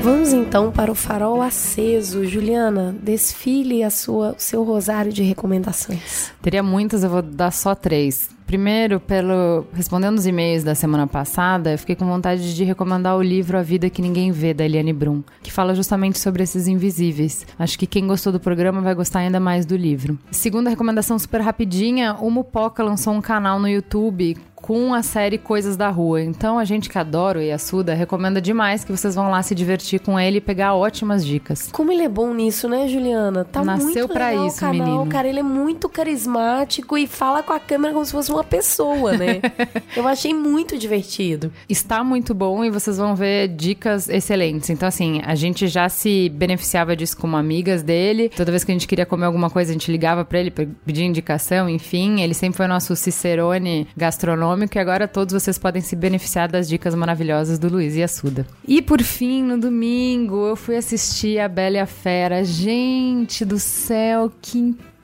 Vamos então para o farol aceso. Juliana, desfile a sua, o seu rosário de recomendações. Teria muitas, eu vou dar só três. Primeiro, pelo respondendo os e-mails da semana passada, eu fiquei com vontade de recomendar o livro A Vida que Ninguém Vê da Eliane Brum, que fala justamente sobre esses invisíveis. Acho que quem gostou do programa vai gostar ainda mais do livro. Segunda recomendação super rapidinha, o Mupoca lançou um canal no YouTube com a série Coisas da Rua. Então a gente que adora o Yasuda recomenda demais que vocês vão lá se divertir com ele e pegar ótimas dicas. Como ele é bom nisso, né, Juliana? Tá Nasceu para isso, canal, menino. Cara, ele é muito carismático e fala com a câmera como se fosse uma pessoa, né? Eu achei muito divertido. Está muito bom e vocês vão ver dicas excelentes. Então assim, a gente já se beneficiava disso como amigas dele. Toda vez que a gente queria comer alguma coisa, a gente ligava para ele pedir indicação, enfim, ele sempre foi nosso cicerone gastronômico econômico e agora todos vocês podem se beneficiar das dicas maravilhosas do Luiz e Assuda. E por fim, no domingo, eu fui assistir a Bela e a Fera. Gente do céu, que incrível.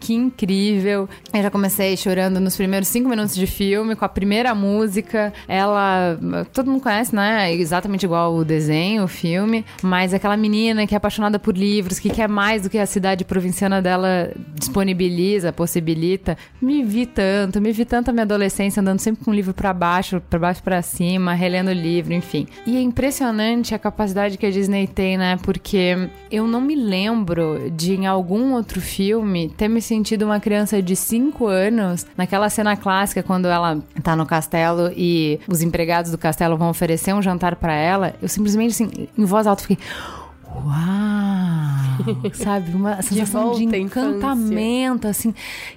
Que incrível. Eu já comecei chorando nos primeiros cinco minutos de filme, com a primeira música. Ela. Todo mundo conhece, né? Exatamente igual o desenho, o filme. Mas aquela menina que é apaixonada por livros, que quer mais do que a cidade provinciana dela disponibiliza, possibilita. Me vi tanto, me vi tanto a minha adolescência andando sempre com o livro para baixo, para baixo para cima, relendo o livro, enfim. E é impressionante a capacidade que a Disney tem, né? Porque eu não me lembro de em algum algum outro filme ter me sentido uma criança de 5 anos naquela cena clássica quando ela tá no castelo e os empregados do castelo vão oferecer um jantar para ela. Eu simplesmente, assim, em voz alta, fiquei. Uau! Sabe? Uma sensação de, de encantamento, assim.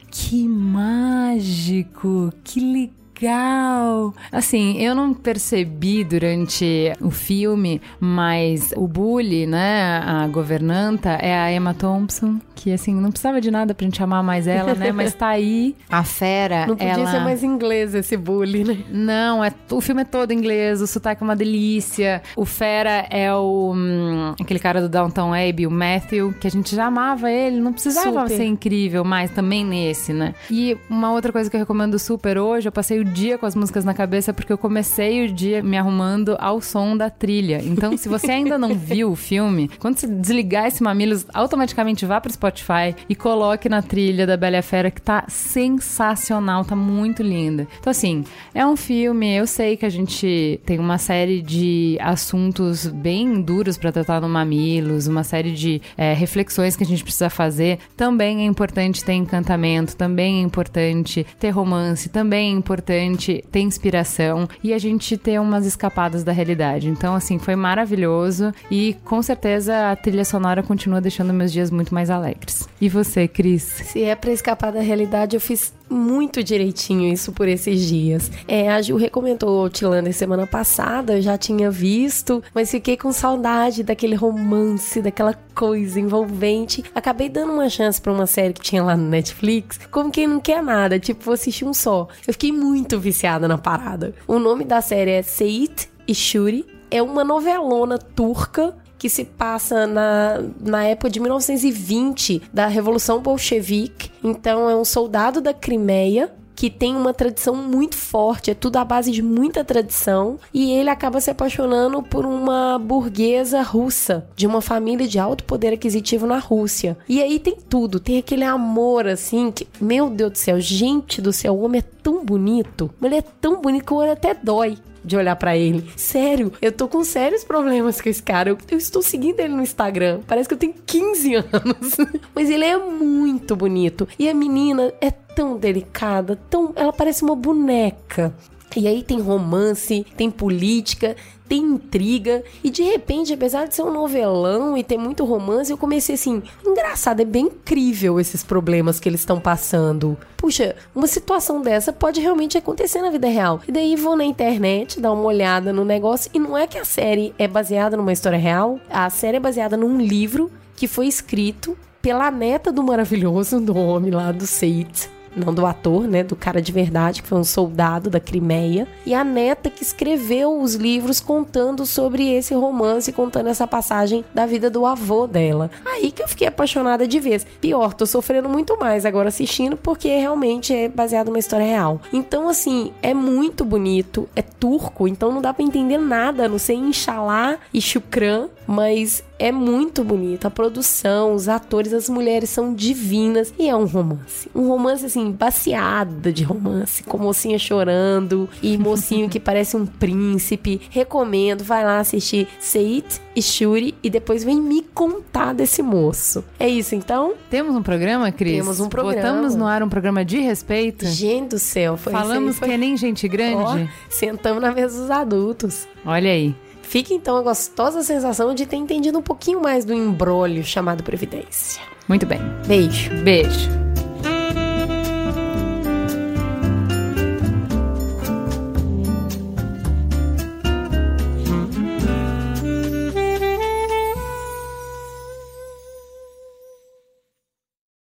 Que mágico! Que legal! Legal. Assim, eu não percebi durante o filme, mas o bully, né, a governanta é a Emma Thompson, que assim, não precisava de nada pra gente amar mais ela, né, mas tá aí. A fera, Não podia ela... ser mais inglês esse bully, né? Não, é, o filme é todo inglês, o sotaque é uma delícia. O fera é o hum, aquele cara do Downtown Abbey, o Matthew, que a gente já amava ele, não precisava super. ser incrível, mas também nesse, né? E uma outra coisa que eu recomendo super hoje, eu passei o dia com as músicas na cabeça porque eu comecei o dia me arrumando ao som da trilha. Então, se você ainda não viu o filme, quando você desligar esse Mamilos, automaticamente vá pro Spotify e coloque na trilha da Bela e Fera que tá sensacional, tá muito linda. Então, assim, é um filme, eu sei que a gente tem uma série de assuntos bem duros para tratar no Mamilos, uma série de é, reflexões que a gente precisa fazer. Também é importante ter encantamento, também é importante ter romance, também é importante bastante, ter inspiração e a gente ter umas escapadas da realidade. Então, assim, foi maravilhoso e com certeza a trilha sonora continua deixando meus dias muito mais alegres. E você, Cris? Se é pra escapar da realidade, eu fiz muito direitinho isso por esses dias. É, a Ju recomendou Outlander semana passada, eu já tinha visto, mas fiquei com saudade daquele romance, daquela coisa envolvente. Acabei dando uma chance para uma série que tinha lá no Netflix, como quem não quer nada, tipo, vou assistir um só. Eu fiquei muito viciada na parada. O nome da série é Seit e Shuri. É uma novelona turca que se passa na, na época de 1920 da Revolução Bolchevique. Então é um soldado da Crimeia que tem uma tradição muito forte, é tudo à base de muita tradição, e ele acaba se apaixonando por uma burguesa russa, de uma família de alto poder aquisitivo na Rússia. E aí tem tudo, tem aquele amor assim, que, meu Deus do céu, gente do céu, o homem é tão bonito, ele é tão bonito que o olho até dói de olhar para ele. Sério, eu tô com sérios problemas com esse cara. Eu, eu, estou seguindo ele no Instagram. Parece que eu tenho 15 anos. Mas ele é muito bonito. E a menina é tão delicada, tão. Ela parece uma boneca. E aí tem romance, tem política, tem intriga. E de repente, apesar de ser um novelão e ter muito romance, eu comecei assim: engraçado, é bem incrível esses problemas que eles estão passando. Puxa, uma situação dessa pode realmente acontecer na vida real. E daí vou na internet, dar uma olhada no negócio. E não é que a série é baseada numa história real, a série é baseada num livro que foi escrito pela neta do maravilhoso, do homem lá do Seit não do ator, né, do cara de verdade, que foi um soldado da Crimeia, e a neta que escreveu os livros contando sobre esse romance, contando essa passagem da vida do avô dela. Aí que eu fiquei apaixonada de vez. Pior, tô sofrendo muito mais agora assistindo porque realmente é baseado numa história real. Então, assim, é muito bonito, é turco, então não dá para entender nada, não sei Inshallah e Shukran, mas é muito bonito. A produção, os atores, as mulheres são divinas e é um romance. Um romance assim, baseado de romance, com mocinha chorando e mocinho que parece um príncipe. Recomendo, vai lá assistir Seit e Shuri e depois vem me contar desse moço. É isso então? Temos um programa, Cris? Temos um programa. Botamos no ar um programa de respeito. Gente do céu, foi Falamos foi... que é nem gente grande. Oh, sentamos na mesa dos adultos. Olha aí. Fica então a gostosa sensação de ter entendido um pouquinho mais do embrólio chamado Previdência. Muito bem. Beijo. Beijo.